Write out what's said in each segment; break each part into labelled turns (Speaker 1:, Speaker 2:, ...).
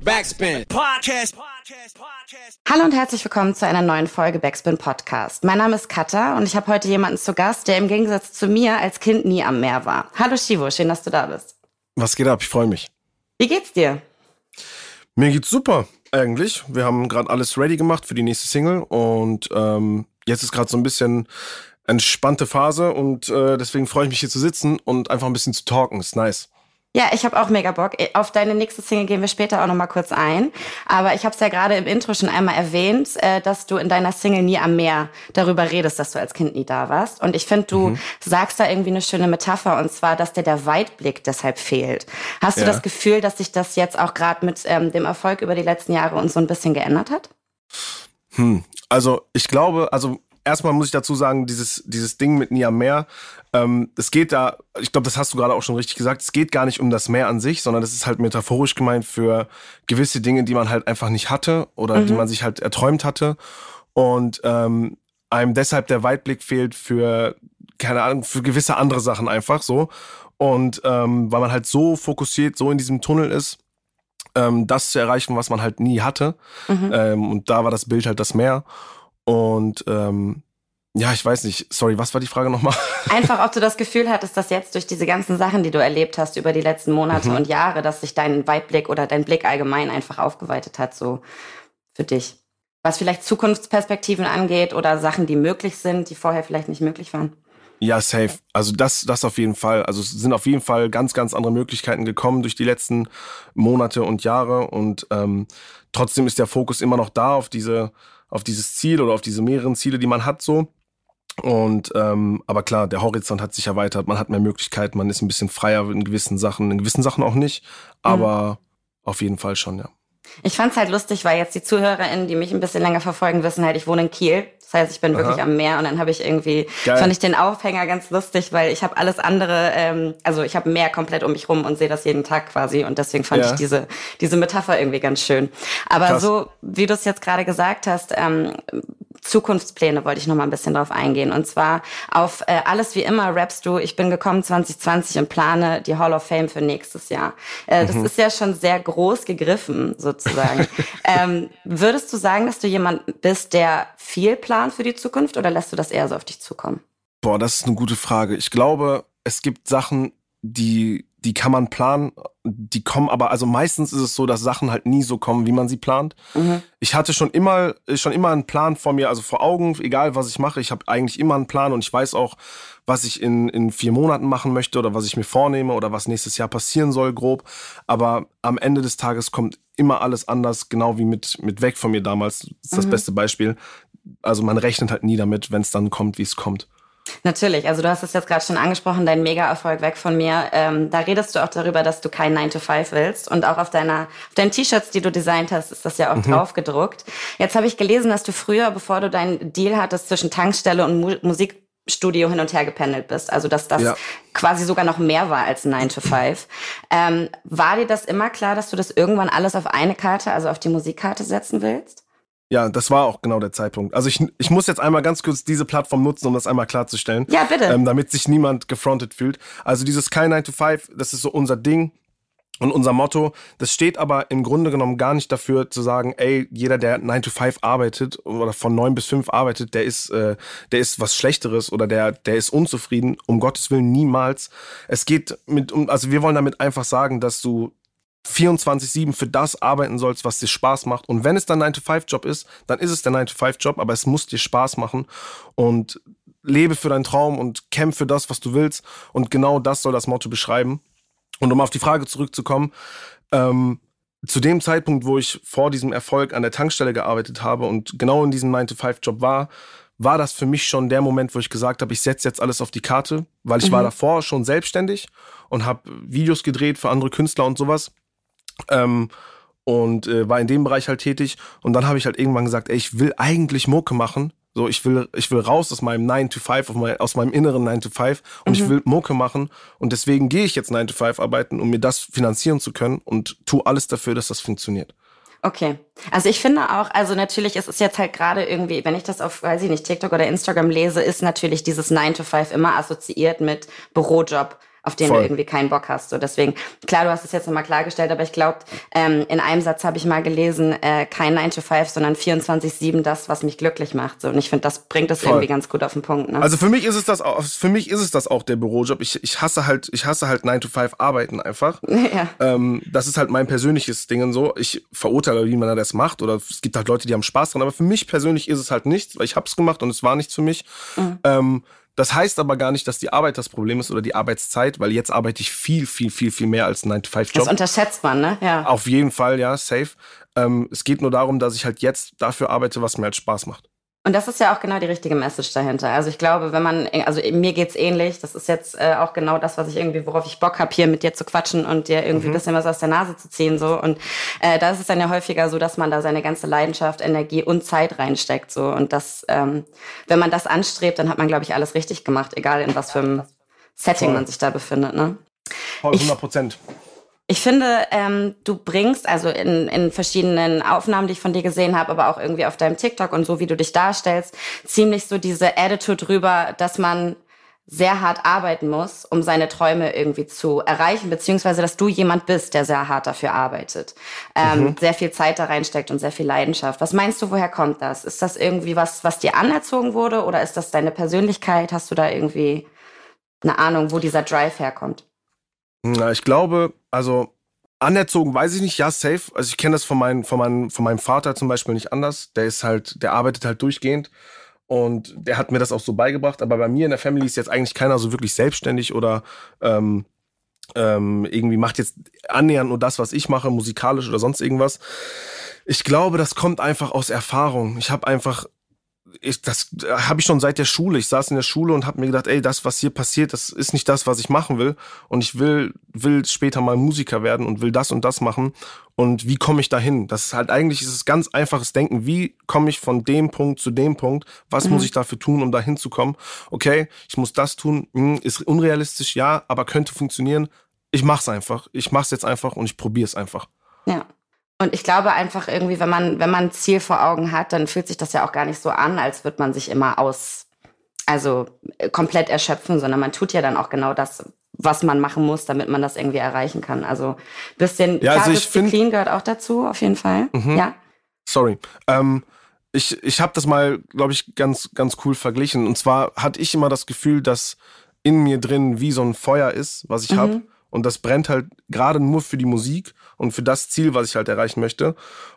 Speaker 1: Backspin. Podcast.
Speaker 2: Hallo und herzlich willkommen zu einer neuen Folge Backspin Podcast. Mein Name ist Katha und ich habe heute jemanden zu Gast, der im Gegensatz zu mir als Kind nie am Meer war. Hallo Shivo, schön, dass du da bist.
Speaker 3: Was geht ab? Ich freue mich.
Speaker 2: Wie geht's dir?
Speaker 3: Mir geht's super, eigentlich. Wir haben gerade alles ready gemacht für die nächste Single und ähm, jetzt ist gerade so ein bisschen entspannte Phase und äh, deswegen freue ich mich hier zu sitzen und einfach ein bisschen zu talken. Ist nice.
Speaker 2: Ja, ich habe auch mega Bock. Auf deine nächste Single gehen wir später auch noch mal kurz ein. Aber ich habe es ja gerade im Intro schon einmal erwähnt, äh, dass du in deiner Single nie am Meer darüber redest, dass du als Kind nie da warst. Und ich finde, du mhm. sagst da irgendwie eine schöne Metapher und zwar, dass dir der Weitblick deshalb fehlt. Hast ja. du das Gefühl, dass sich das jetzt auch gerade mit ähm, dem Erfolg über die letzten Jahre und so ein bisschen geändert hat?
Speaker 3: Hm, also ich glaube, also erstmal muss ich dazu sagen, dieses, dieses Ding mit Nie am Meer, ähm, es geht da, ich glaube, das hast du gerade auch schon richtig gesagt, es geht gar nicht um das Meer an sich, sondern das ist halt metaphorisch gemeint für gewisse Dinge, die man halt einfach nicht hatte oder mhm. die man sich halt erträumt hatte. Und ähm, einem deshalb der Weitblick fehlt für, keine Ahnung, für gewisse andere Sachen einfach so. Und ähm, weil man halt so fokussiert, so in diesem Tunnel ist, ähm, das zu erreichen, was man halt nie hatte. Mhm. Ähm, und da war das Bild halt das Meer. Und ähm, ja, ich weiß nicht. Sorry, was war die Frage nochmal?
Speaker 2: Einfach, ob du das Gefühl hattest, dass jetzt durch diese ganzen Sachen, die du erlebt hast über die letzten Monate mhm. und Jahre, dass sich dein Weitblick oder dein Blick allgemein einfach aufgeweitet hat, so für dich. Was vielleicht Zukunftsperspektiven angeht oder Sachen, die möglich sind, die vorher vielleicht nicht möglich waren.
Speaker 3: Ja, safe. Also das, das auf jeden Fall. Also es sind auf jeden Fall ganz, ganz andere Möglichkeiten gekommen durch die letzten Monate und Jahre. Und ähm, trotzdem ist der Fokus immer noch da auf diese auf dieses Ziel oder auf diese mehreren Ziele, die man hat, so. Und ähm, aber klar, der Horizont hat sich erweitert, man hat mehr Möglichkeiten, man ist ein bisschen freier in gewissen Sachen, in gewissen Sachen auch nicht, aber mhm. auf jeden Fall schon, ja.
Speaker 2: Ich fand's halt lustig, weil jetzt die ZuhörerInnen, die mich ein bisschen länger verfolgen, wissen halt, ich wohne in Kiel. Das heißt, ich bin Aha. wirklich am Meer und dann habe ich irgendwie, Geil. fand ich den Aufhänger ganz lustig, weil ich habe alles andere, ähm, also ich habe Meer komplett um mich rum und sehe das jeden Tag quasi und deswegen fand ja. ich diese, diese Metapher irgendwie ganz schön. Aber Krass. so, wie du es jetzt gerade gesagt hast, ähm, Zukunftspläne wollte ich noch mal ein bisschen drauf eingehen. Und zwar auf äh, alles wie immer rappst du, ich bin gekommen 2020 und plane die Hall of Fame für nächstes Jahr. Äh, das mhm. ist ja schon sehr groß gegriffen, sozusagen. ähm, würdest du sagen, dass du jemand bist, der viel plant für die Zukunft oder lässt du das eher so auf dich zukommen?
Speaker 3: Boah, das ist eine gute Frage. Ich glaube, es gibt Sachen, die die kann man planen, die kommen aber, also meistens ist es so, dass Sachen halt nie so kommen, wie man sie plant. Mhm. Ich hatte schon immer, schon immer einen Plan vor mir, also vor Augen, egal was ich mache, ich habe eigentlich immer einen Plan und ich weiß auch, was ich in, in vier Monaten machen möchte oder was ich mir vornehme oder was nächstes Jahr passieren soll, grob. Aber am Ende des Tages kommt immer alles anders, genau wie mit, mit Weg von mir damals. Das ist das mhm. beste Beispiel. Also man rechnet halt nie damit, wenn es dann kommt, wie es kommt.
Speaker 2: Natürlich, also du hast es jetzt gerade schon angesprochen, dein Mega-Erfolg weg von mir. Ähm, da redest du auch darüber, dass du kein 9 to 5 willst. Und auch auf deiner, auf deinen T-Shirts, die du designt hast, ist das ja auch mhm. drauf gedruckt. Jetzt habe ich gelesen, dass du früher, bevor du deinen Deal hattest zwischen Tankstelle und Mu Musikstudio hin und her gependelt bist. Also dass das ja. quasi sogar noch mehr war als 9 to 5. Ähm, war dir das immer klar, dass du das irgendwann alles auf eine Karte, also auf die Musikkarte setzen willst?
Speaker 3: Ja, das war auch genau der Zeitpunkt. Also ich, ich muss jetzt einmal ganz kurz diese Plattform nutzen, um das einmal klarzustellen.
Speaker 2: Ja, bitte.
Speaker 3: Ähm, damit sich niemand gefrontet fühlt. Also dieses Sky 9 to 5, das ist so unser Ding und unser Motto. Das steht aber im Grunde genommen gar nicht dafür zu sagen, ey, jeder, der 9 to 5 arbeitet oder von 9 bis 5 arbeitet, der ist, äh, der ist was Schlechteres oder der, der ist unzufrieden. Um Gottes Willen niemals. Es geht mit, also wir wollen damit einfach sagen, dass du 24-7 für das arbeiten sollst, was dir Spaß macht. Und wenn es dein 9-to-5-Job ist, dann ist es der 9-to-5-Job, aber es muss dir Spaß machen. Und lebe für deinen Traum und kämpfe für das, was du willst. Und genau das soll das Motto beschreiben. Und um auf die Frage zurückzukommen, ähm, zu dem Zeitpunkt, wo ich vor diesem Erfolg an der Tankstelle gearbeitet habe und genau in diesem 9-to-5-Job war, war das für mich schon der Moment, wo ich gesagt habe, ich setze jetzt alles auf die Karte, weil ich mhm. war davor schon selbstständig und habe Videos gedreht für andere Künstler und sowas. Ähm, und äh, war in dem Bereich halt tätig. Und dann habe ich halt irgendwann gesagt, ey, ich will eigentlich Mucke machen. So, ich will, ich will raus aus meinem 9 to 5, mein, aus meinem inneren 9 to 5 und mhm. ich will Mucke machen. Und deswegen gehe ich jetzt 9 to 5 arbeiten, um mir das finanzieren zu können und tue alles dafür, dass das funktioniert.
Speaker 2: Okay. Also ich finde auch, also natürlich ist es jetzt halt gerade irgendwie, wenn ich das auf, weiß ich nicht, TikTok oder Instagram lese, ist natürlich dieses 9 to 5 immer assoziiert mit Bürojob auf den Voll. du irgendwie keinen Bock hast. So deswegen, klar, du hast es jetzt nochmal klargestellt, aber ich glaube, ähm, in einem Satz habe ich mal gelesen, äh, kein 9 to 5, sondern 24-7 das, was mich glücklich macht. So. Und ich finde, das bringt das Voll. irgendwie ganz gut auf den Punkt. Ne?
Speaker 3: Also für mich ist es das auch, für mich ist es das auch der Bürojob. Ich, ich hasse halt, ich hasse halt 9 to 5 arbeiten einfach. Ja. Ähm, das ist halt mein persönliches Ding und so. Ich verurteile, wie man das macht. Oder es gibt halt Leute, die haben Spaß dran, aber für mich persönlich ist es halt nichts, weil ich hab's gemacht und es war nichts für mich. Mhm. Ähm, das heißt aber gar nicht, dass die Arbeit das Problem ist oder die Arbeitszeit, weil jetzt arbeite ich viel, viel, viel, viel mehr als 9-to-5-Job. Das
Speaker 2: unterschätzt man, ne?
Speaker 3: Ja. Auf jeden Fall, ja, safe. Ähm, es geht nur darum, dass ich halt jetzt dafür arbeite, was mir halt Spaß macht.
Speaker 2: Und das ist ja auch genau die richtige Message dahinter. Also ich glaube, wenn man, also mir geht's ähnlich. Das ist jetzt äh, auch genau das, was ich irgendwie, worauf ich Bock habe, hier mit dir zu quatschen und dir irgendwie mhm. ein bisschen was aus der Nase zu ziehen. so. Und äh, da ist es dann ja häufiger so, dass man da seine ganze Leidenschaft, Energie und Zeit reinsteckt. so. Und das, ähm, wenn man das anstrebt, dann hat man, glaube ich, alles richtig gemacht, egal in was für einem Setting Voll. man sich da befindet. Ne?
Speaker 3: Voll, 100 Prozent.
Speaker 2: Ich finde, ähm, du bringst, also in, in verschiedenen Aufnahmen, die ich von dir gesehen habe, aber auch irgendwie auf deinem TikTok und so, wie du dich darstellst, ziemlich so diese Attitude drüber, dass man sehr hart arbeiten muss, um seine Träume irgendwie zu erreichen, beziehungsweise dass du jemand bist, der sehr hart dafür arbeitet, ähm, mhm. sehr viel Zeit da reinsteckt und sehr viel Leidenschaft. Was meinst du, woher kommt das? Ist das irgendwie was, was dir anerzogen wurde oder ist das deine Persönlichkeit? Hast du da irgendwie eine Ahnung, wo dieser Drive herkommt?
Speaker 3: Na, ich glaube, also anerzogen weiß ich nicht, ja, safe. Also ich kenne das von, mein, von, mein, von meinem Vater zum Beispiel nicht anders. Der ist halt, der arbeitet halt durchgehend. Und der hat mir das auch so beigebracht. Aber bei mir in der Family ist jetzt eigentlich keiner so wirklich selbstständig oder ähm, ähm, irgendwie macht jetzt annähernd nur das, was ich mache, musikalisch oder sonst irgendwas. Ich glaube, das kommt einfach aus Erfahrung. Ich habe einfach ich, das habe ich schon seit der Schule. Ich saß in der Schule und habe mir gedacht, ey, das, was hier passiert, das ist nicht das, was ich machen will. Und ich will, will später mal Musiker werden und will das und das machen. Und wie komme ich dahin? Das ist halt eigentlich ist es ganz einfaches Denken. Wie komme ich von dem Punkt zu dem Punkt? Was mhm. muss ich dafür tun, um dahin zu kommen? Okay, ich muss das tun. Hm, ist unrealistisch, ja, aber könnte funktionieren. Ich mach's einfach. Ich mach's jetzt einfach und ich probiere es einfach.
Speaker 2: Ja. Und ich glaube einfach irgendwie, wenn man, wenn man ein Ziel vor Augen hat, dann fühlt sich das ja auch gar nicht so an, als würde man sich immer aus, also äh, komplett erschöpfen, sondern man tut ja dann auch genau das, was man machen muss, damit man das irgendwie erreichen kann. Also bisschen
Speaker 3: ja, also
Speaker 2: Disziplin find, gehört auch dazu, auf jeden Fall. Mhm. Ja.
Speaker 3: Sorry. Ähm, ich ich habe das mal, glaube ich, ganz, ganz cool verglichen. Und zwar hatte ich immer das Gefühl, dass in mir drin wie so ein Feuer ist, was ich mhm. habe. Und das brennt halt gerade nur für die Musik und für das Ziel, was ich halt erreichen möchte.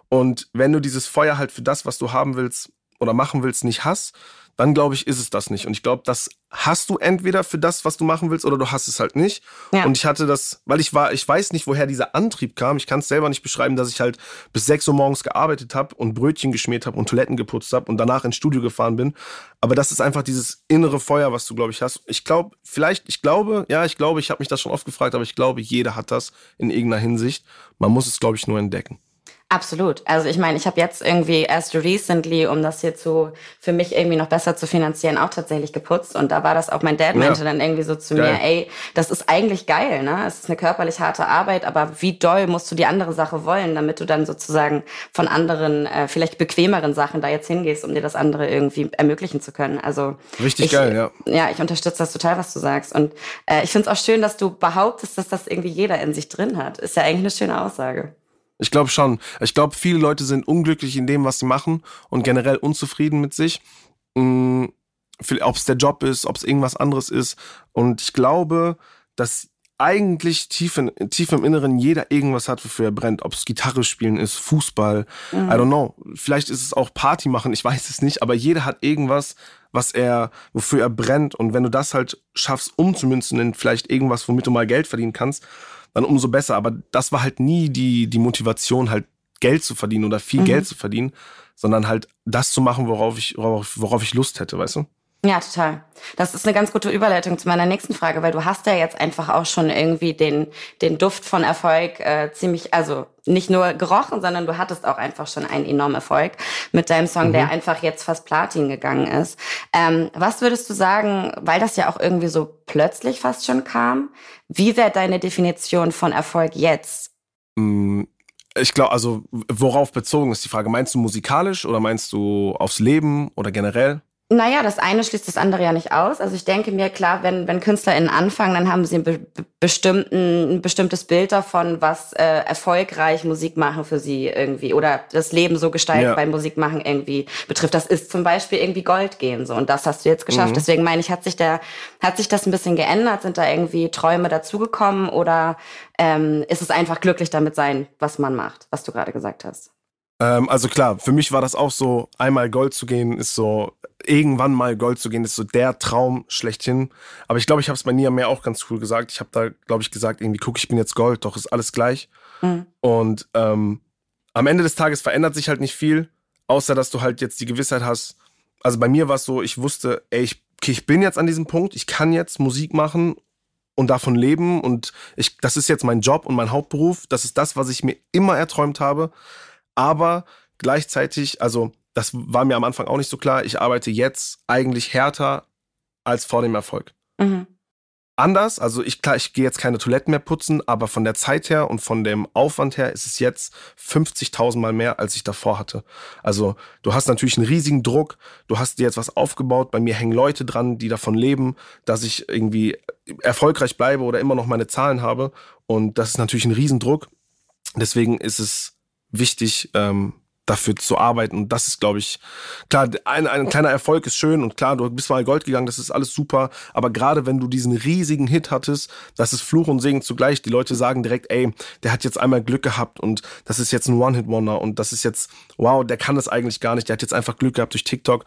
Speaker 3: Und wenn du dieses Feuer halt für das, was du haben willst oder machen willst, nicht hast, dann glaube ich, ist es das nicht. Und ich glaube, das hast du entweder für das, was du machen willst, oder du hast es halt nicht. Ja. Und ich hatte das, weil ich war, ich weiß nicht, woher dieser Antrieb kam. Ich kann es selber nicht beschreiben, dass ich halt bis 6 Uhr morgens gearbeitet habe und Brötchen geschmiert habe und Toiletten geputzt habe und danach ins Studio gefahren bin. Aber das ist einfach dieses innere Feuer, was du, glaube ich, hast. Ich glaube, vielleicht, ich glaube, ja, ich glaube, ich habe mich das schon oft gefragt, aber ich glaube, jeder hat das in irgendeiner Hinsicht. Man muss es, glaube ich, nur entdecken.
Speaker 2: Absolut. Also ich meine, ich habe jetzt irgendwie erst recently, um das hier zu für mich irgendwie noch besser zu finanzieren, auch tatsächlich geputzt. Und da war das auch, mein Dad meinte ja. dann irgendwie so zu geil. mir, ey, das ist eigentlich geil, ne? Es ist eine körperlich harte Arbeit, aber wie doll musst du die andere Sache wollen, damit du dann sozusagen von anderen, äh, vielleicht bequemeren Sachen da jetzt hingehst, um dir das andere irgendwie ermöglichen zu können. Also
Speaker 3: Richtig
Speaker 2: ich,
Speaker 3: geil, ja.
Speaker 2: Ja, ich unterstütze das total, was du sagst. Und äh, ich finde es auch schön, dass du behauptest, dass das irgendwie jeder in sich drin hat. Ist ja eigentlich eine schöne Aussage.
Speaker 3: Ich glaube schon. Ich glaube, viele Leute sind unglücklich in dem, was sie machen und generell unzufrieden mit sich. Mm, ob es der Job ist, ob es irgendwas anderes ist. Und ich glaube, dass eigentlich tief, in, tief im Inneren jeder irgendwas hat, wofür er brennt. Ob es Gitarre spielen ist, Fußball, mhm. I don't know. Vielleicht ist es auch Party machen, ich weiß es nicht, aber jeder hat irgendwas, was er, wofür er brennt. Und wenn du das halt schaffst, umzumünzen in vielleicht irgendwas, womit du mal Geld verdienen kannst, dann umso besser. Aber das war halt nie die, die Motivation, halt Geld zu verdienen oder viel mhm. Geld zu verdienen, sondern halt das zu machen, worauf ich, worauf, worauf ich Lust hätte, weißt du?
Speaker 2: Ja, total. Das ist eine ganz gute Überleitung zu meiner nächsten Frage, weil du hast ja jetzt einfach auch schon irgendwie den, den Duft von Erfolg äh, ziemlich, also nicht nur gerochen, sondern du hattest auch einfach schon einen enormen Erfolg mit deinem Song, mhm. der einfach jetzt fast Platin gegangen ist. Ähm, was würdest du sagen, weil das ja auch irgendwie so plötzlich fast schon kam, wie wäre deine Definition von Erfolg jetzt?
Speaker 3: Mm, ich glaube, also worauf bezogen ist die Frage? Meinst du musikalisch oder meinst du aufs Leben oder generell?
Speaker 2: Naja, das eine schließt das andere ja nicht aus. Also ich denke mir, klar, wenn, wenn KünstlerInnen anfangen, dann haben sie ein, be bestimmten, ein bestimmtes Bild davon, was äh, erfolgreich Musik machen für sie irgendwie oder das Leben so gestalten ja. beim Musikmachen irgendwie betrifft. Das ist zum Beispiel irgendwie Gold gehen so und das hast du jetzt geschafft. Mhm. Deswegen meine ich, hat sich der, hat sich das ein bisschen geändert? Sind da irgendwie Träume dazugekommen oder ähm, ist es einfach glücklich damit sein, was man macht, was du gerade gesagt hast?
Speaker 3: Ähm, also klar, für mich war das auch so, einmal Gold zu gehen, ist so, irgendwann mal Gold zu gehen, ist so der Traum schlechthin. Aber ich glaube, ich habe es bei Nia mehr auch ganz cool gesagt. Ich habe da, glaube ich, gesagt, irgendwie, guck, ich bin jetzt Gold, doch ist alles gleich. Mhm. Und ähm, am Ende des Tages verändert sich halt nicht viel, außer dass du halt jetzt die Gewissheit hast. Also bei mir war es so, ich wusste, ey, ich, ich bin jetzt an diesem Punkt, ich kann jetzt Musik machen und davon leben und ich, das ist jetzt mein Job und mein Hauptberuf. Das ist das, was ich mir immer erträumt habe aber gleichzeitig, also das war mir am Anfang auch nicht so klar, ich arbeite jetzt eigentlich härter als vor dem Erfolg. Mhm. Anders, also ich klar, ich gehe jetzt keine Toiletten mehr putzen, aber von der Zeit her und von dem Aufwand her ist es jetzt 50.000 Mal mehr, als ich davor hatte. Also du hast natürlich einen riesigen Druck, du hast dir jetzt was aufgebaut, bei mir hängen Leute dran, die davon leben, dass ich irgendwie erfolgreich bleibe oder immer noch meine Zahlen habe und das ist natürlich ein Riesendruck. Deswegen ist es wichtig, ähm, dafür zu arbeiten. Und das ist, glaube ich, klar, ein, ein kleiner Erfolg ist schön und klar, du bist mal Gold gegangen, das ist alles super. Aber gerade wenn du diesen riesigen Hit hattest, das ist Fluch und Segen zugleich. Die Leute sagen direkt, ey, der hat jetzt einmal Glück gehabt und das ist jetzt ein One-Hit-Wonder und das ist jetzt, wow, der kann das eigentlich gar nicht, der hat jetzt einfach Glück gehabt durch TikTok.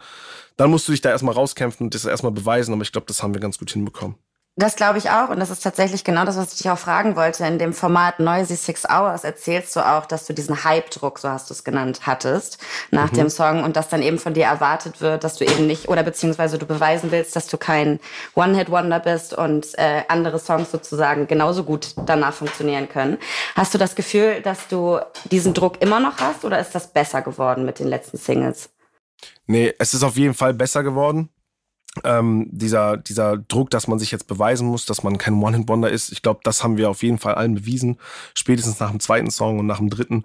Speaker 3: Dann musst du dich da erstmal rauskämpfen und das erstmal beweisen, aber ich glaube, das haben wir ganz gut hinbekommen.
Speaker 2: Das glaube ich auch. Und das ist tatsächlich genau das, was ich dich auch fragen wollte. In dem Format Noisy Six Hours erzählst du auch, dass du diesen Hype-Druck, so hast du es genannt, hattest nach mhm. dem Song und dass dann eben von dir erwartet wird, dass du eben nicht, oder beziehungsweise du beweisen willst, dass du kein One-Hit-Wonder bist und äh, andere Songs sozusagen genauso gut danach funktionieren können. Hast du das Gefühl, dass du diesen Druck immer noch hast oder ist das besser geworden mit den letzten Singles?
Speaker 3: Nee, es ist auf jeden Fall besser geworden ähm, dieser, dieser Druck, dass man sich jetzt beweisen muss, dass man kein One-Hit-Wonder ist, ich glaube, das haben wir auf jeden Fall allen bewiesen, spätestens nach dem zweiten Song und nach dem dritten.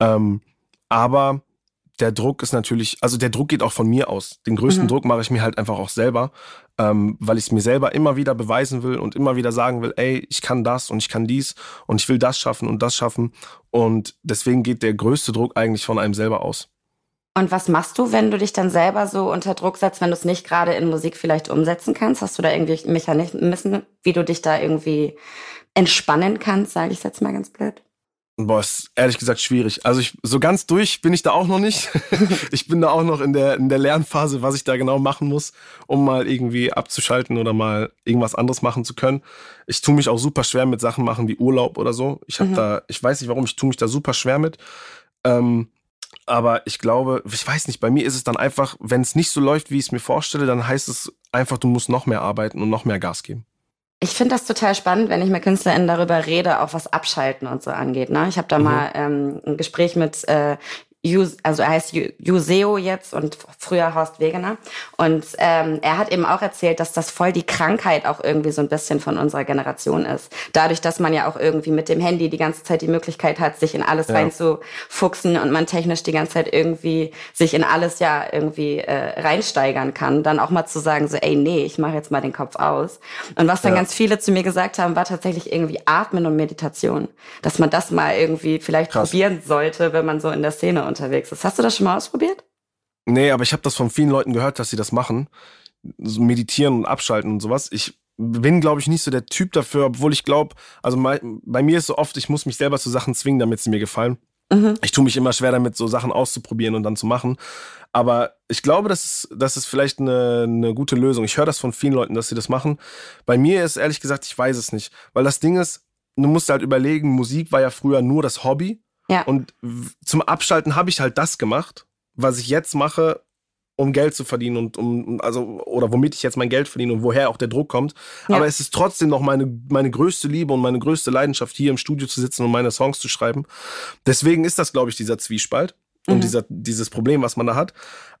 Speaker 3: Ähm, aber der Druck ist natürlich, also der Druck geht auch von mir aus. Den größten mhm. Druck mache ich mir halt einfach auch selber, ähm, weil ich es mir selber immer wieder beweisen will und immer wieder sagen will, ey, ich kann das und ich kann dies und ich will das schaffen und das schaffen. Und deswegen geht der größte Druck eigentlich von einem selber aus.
Speaker 2: Und was machst du, wenn du dich dann selber so unter Druck setzt, wenn du es nicht gerade in Musik vielleicht umsetzen kannst? Hast du da irgendwie Mechanismen, wie du dich da irgendwie entspannen kannst, sage ich jetzt mal ganz blöd?
Speaker 3: Boah, ist ehrlich gesagt schwierig. Also ich, so ganz durch bin ich da auch noch nicht. ich bin da auch noch in der, in der Lernphase, was ich da genau machen muss, um mal irgendwie abzuschalten oder mal irgendwas anderes machen zu können. Ich tue mich auch super schwer mit Sachen machen wie Urlaub oder so. Ich habe mhm. da, ich weiß nicht warum, ich tue mich da super schwer mit. Ähm, aber ich glaube, ich weiß nicht, bei mir ist es dann einfach, wenn es nicht so läuft, wie ich es mir vorstelle, dann heißt es einfach, du musst noch mehr arbeiten und noch mehr Gas geben.
Speaker 2: Ich finde das total spannend, wenn ich mit KünstlerInnen darüber rede, auch was Abschalten und so angeht. Ne? Ich habe da mhm. mal ähm, ein Gespräch mit äh, also er heißt Juseo jetzt und früher Horst Wegener. Und ähm, er hat eben auch erzählt, dass das voll die Krankheit auch irgendwie so ein bisschen von unserer Generation ist. Dadurch, dass man ja auch irgendwie mit dem Handy die ganze Zeit die Möglichkeit hat, sich in alles ja. reinzufuchsen und man technisch die ganze Zeit irgendwie sich in alles ja irgendwie äh, reinsteigern kann, dann auch mal zu sagen, so, ey, nee, ich mache jetzt mal den Kopf aus. Und was dann ja. ganz viele zu mir gesagt haben, war tatsächlich irgendwie Atmen und Meditation. Dass man das mal irgendwie vielleicht Krass. probieren sollte, wenn man so in der Szene unterwegs ist. Hast du das schon mal ausprobiert?
Speaker 3: Nee, aber ich habe das von vielen Leuten gehört, dass sie das machen. So meditieren und abschalten und sowas. Ich bin, glaube ich, nicht so der Typ dafür, obwohl ich glaube, also bei, bei, mir ist so oft, ich muss mich selber zu Sachen zwingen, damit sie mir gefallen. Mhm. Ich tue mich immer schwer damit, so Sachen auszuprobieren und dann zu machen. Aber ich glaube, das ist, das ist vielleicht eine, eine gute Lösung. Ich höre das von vielen Leuten, dass sie das machen. Bei mir ist ehrlich gesagt, ich weiß es nicht. Weil das Ding ist, du musst halt überlegen, Musik war ja früher nur das Hobby. Ja. Und zum Abschalten habe ich halt das gemacht, was ich jetzt mache, um Geld zu verdienen und um, also, oder womit ich jetzt mein Geld verdiene und woher auch der Druck kommt. Ja. Aber es ist trotzdem noch meine, meine größte Liebe und meine größte Leidenschaft, hier im Studio zu sitzen und meine Songs zu schreiben. Deswegen ist das, glaube ich, dieser Zwiespalt mhm. und dieser, dieses Problem, was man da hat.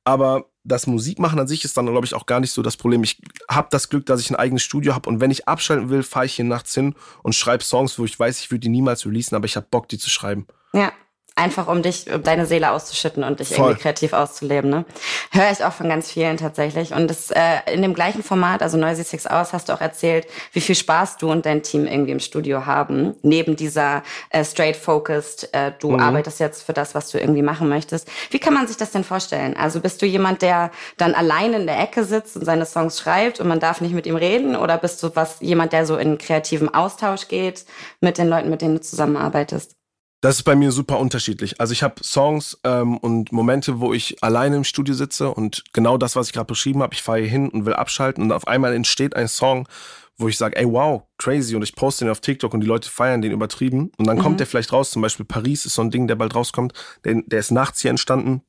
Speaker 3: Aber das Musikmachen an sich ist dann, glaube ich, auch gar nicht so das Problem. Ich habe das Glück, dass ich ein eigenes Studio habe und wenn ich abschalten will, fahre ich hier nachts hin und schreibe Songs, wo ich weiß, ich würde die niemals releasen, aber ich habe Bock, die zu schreiben.
Speaker 2: Ja, einfach um dich, um deine Seele auszuschütten und dich Voll. irgendwie kreativ auszuleben. Ne? Höre ich auch von ganz vielen tatsächlich. Und das äh, in dem gleichen Format, also Noisy Six Hours, hast du auch erzählt, wie viel Spaß du und dein Team irgendwie im Studio haben. Neben dieser äh, straight focused, äh, du mhm. arbeitest jetzt für das, was du irgendwie machen möchtest. Wie kann man sich das denn vorstellen? Also bist du jemand, der dann allein in der Ecke sitzt und seine Songs schreibt und man darf nicht mit ihm reden? Oder bist du was jemand, der so in kreativen Austausch geht mit den Leuten, mit denen du zusammenarbeitest?
Speaker 3: Das ist bei mir super unterschiedlich. Also ich habe Songs ähm, und Momente, wo ich alleine im Studio sitze und genau das, was ich gerade beschrieben habe, ich fahre hier hin und will abschalten und auf einmal entsteht ein Song, wo ich sage, ey wow, crazy und ich poste den auf TikTok und die Leute feiern den übertrieben und dann mhm. kommt der vielleicht raus, zum Beispiel Paris ist so ein Ding, der bald rauskommt, der, der ist nachts hier entstanden,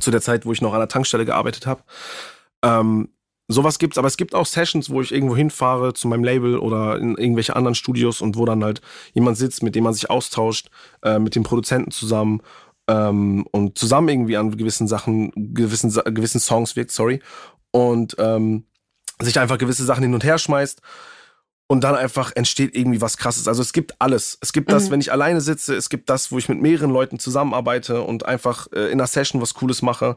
Speaker 3: zu der Zeit, wo ich noch an der Tankstelle gearbeitet habe. Ähm, sowas gibt's, aber es gibt auch Sessions, wo ich irgendwo hinfahre zu meinem Label oder in irgendwelche anderen Studios und wo dann halt jemand sitzt, mit dem man sich austauscht, äh, mit dem Produzenten zusammen ähm, und zusammen irgendwie an gewissen Sachen, gewissen, gewissen Songs wirkt, sorry. Und ähm, sich einfach gewisse Sachen hin und her schmeißt und dann einfach entsteht irgendwie was krasses. Also es gibt alles. Es gibt das, mhm. wenn ich alleine sitze, es gibt das, wo ich mit mehreren Leuten zusammenarbeite und einfach äh, in einer Session was Cooles mache.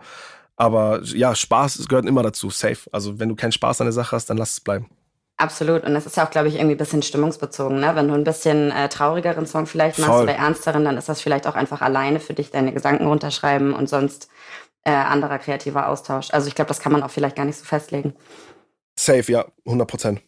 Speaker 3: Aber ja, Spaß gehört immer dazu, safe. Also wenn du keinen Spaß an der Sache hast, dann lass es bleiben.
Speaker 2: Absolut. Und das ist ja auch, glaube ich, irgendwie ein bisschen stimmungsbezogen. Ne? Wenn du ein bisschen äh, traurigeren Song vielleicht machst Voll. oder ernsteren, dann ist das vielleicht auch einfach alleine für dich deine Gedanken runterschreiben und sonst äh, anderer kreativer Austausch. Also ich glaube, das kann man auch vielleicht gar nicht so festlegen.
Speaker 3: Safe, ja, 100 Prozent.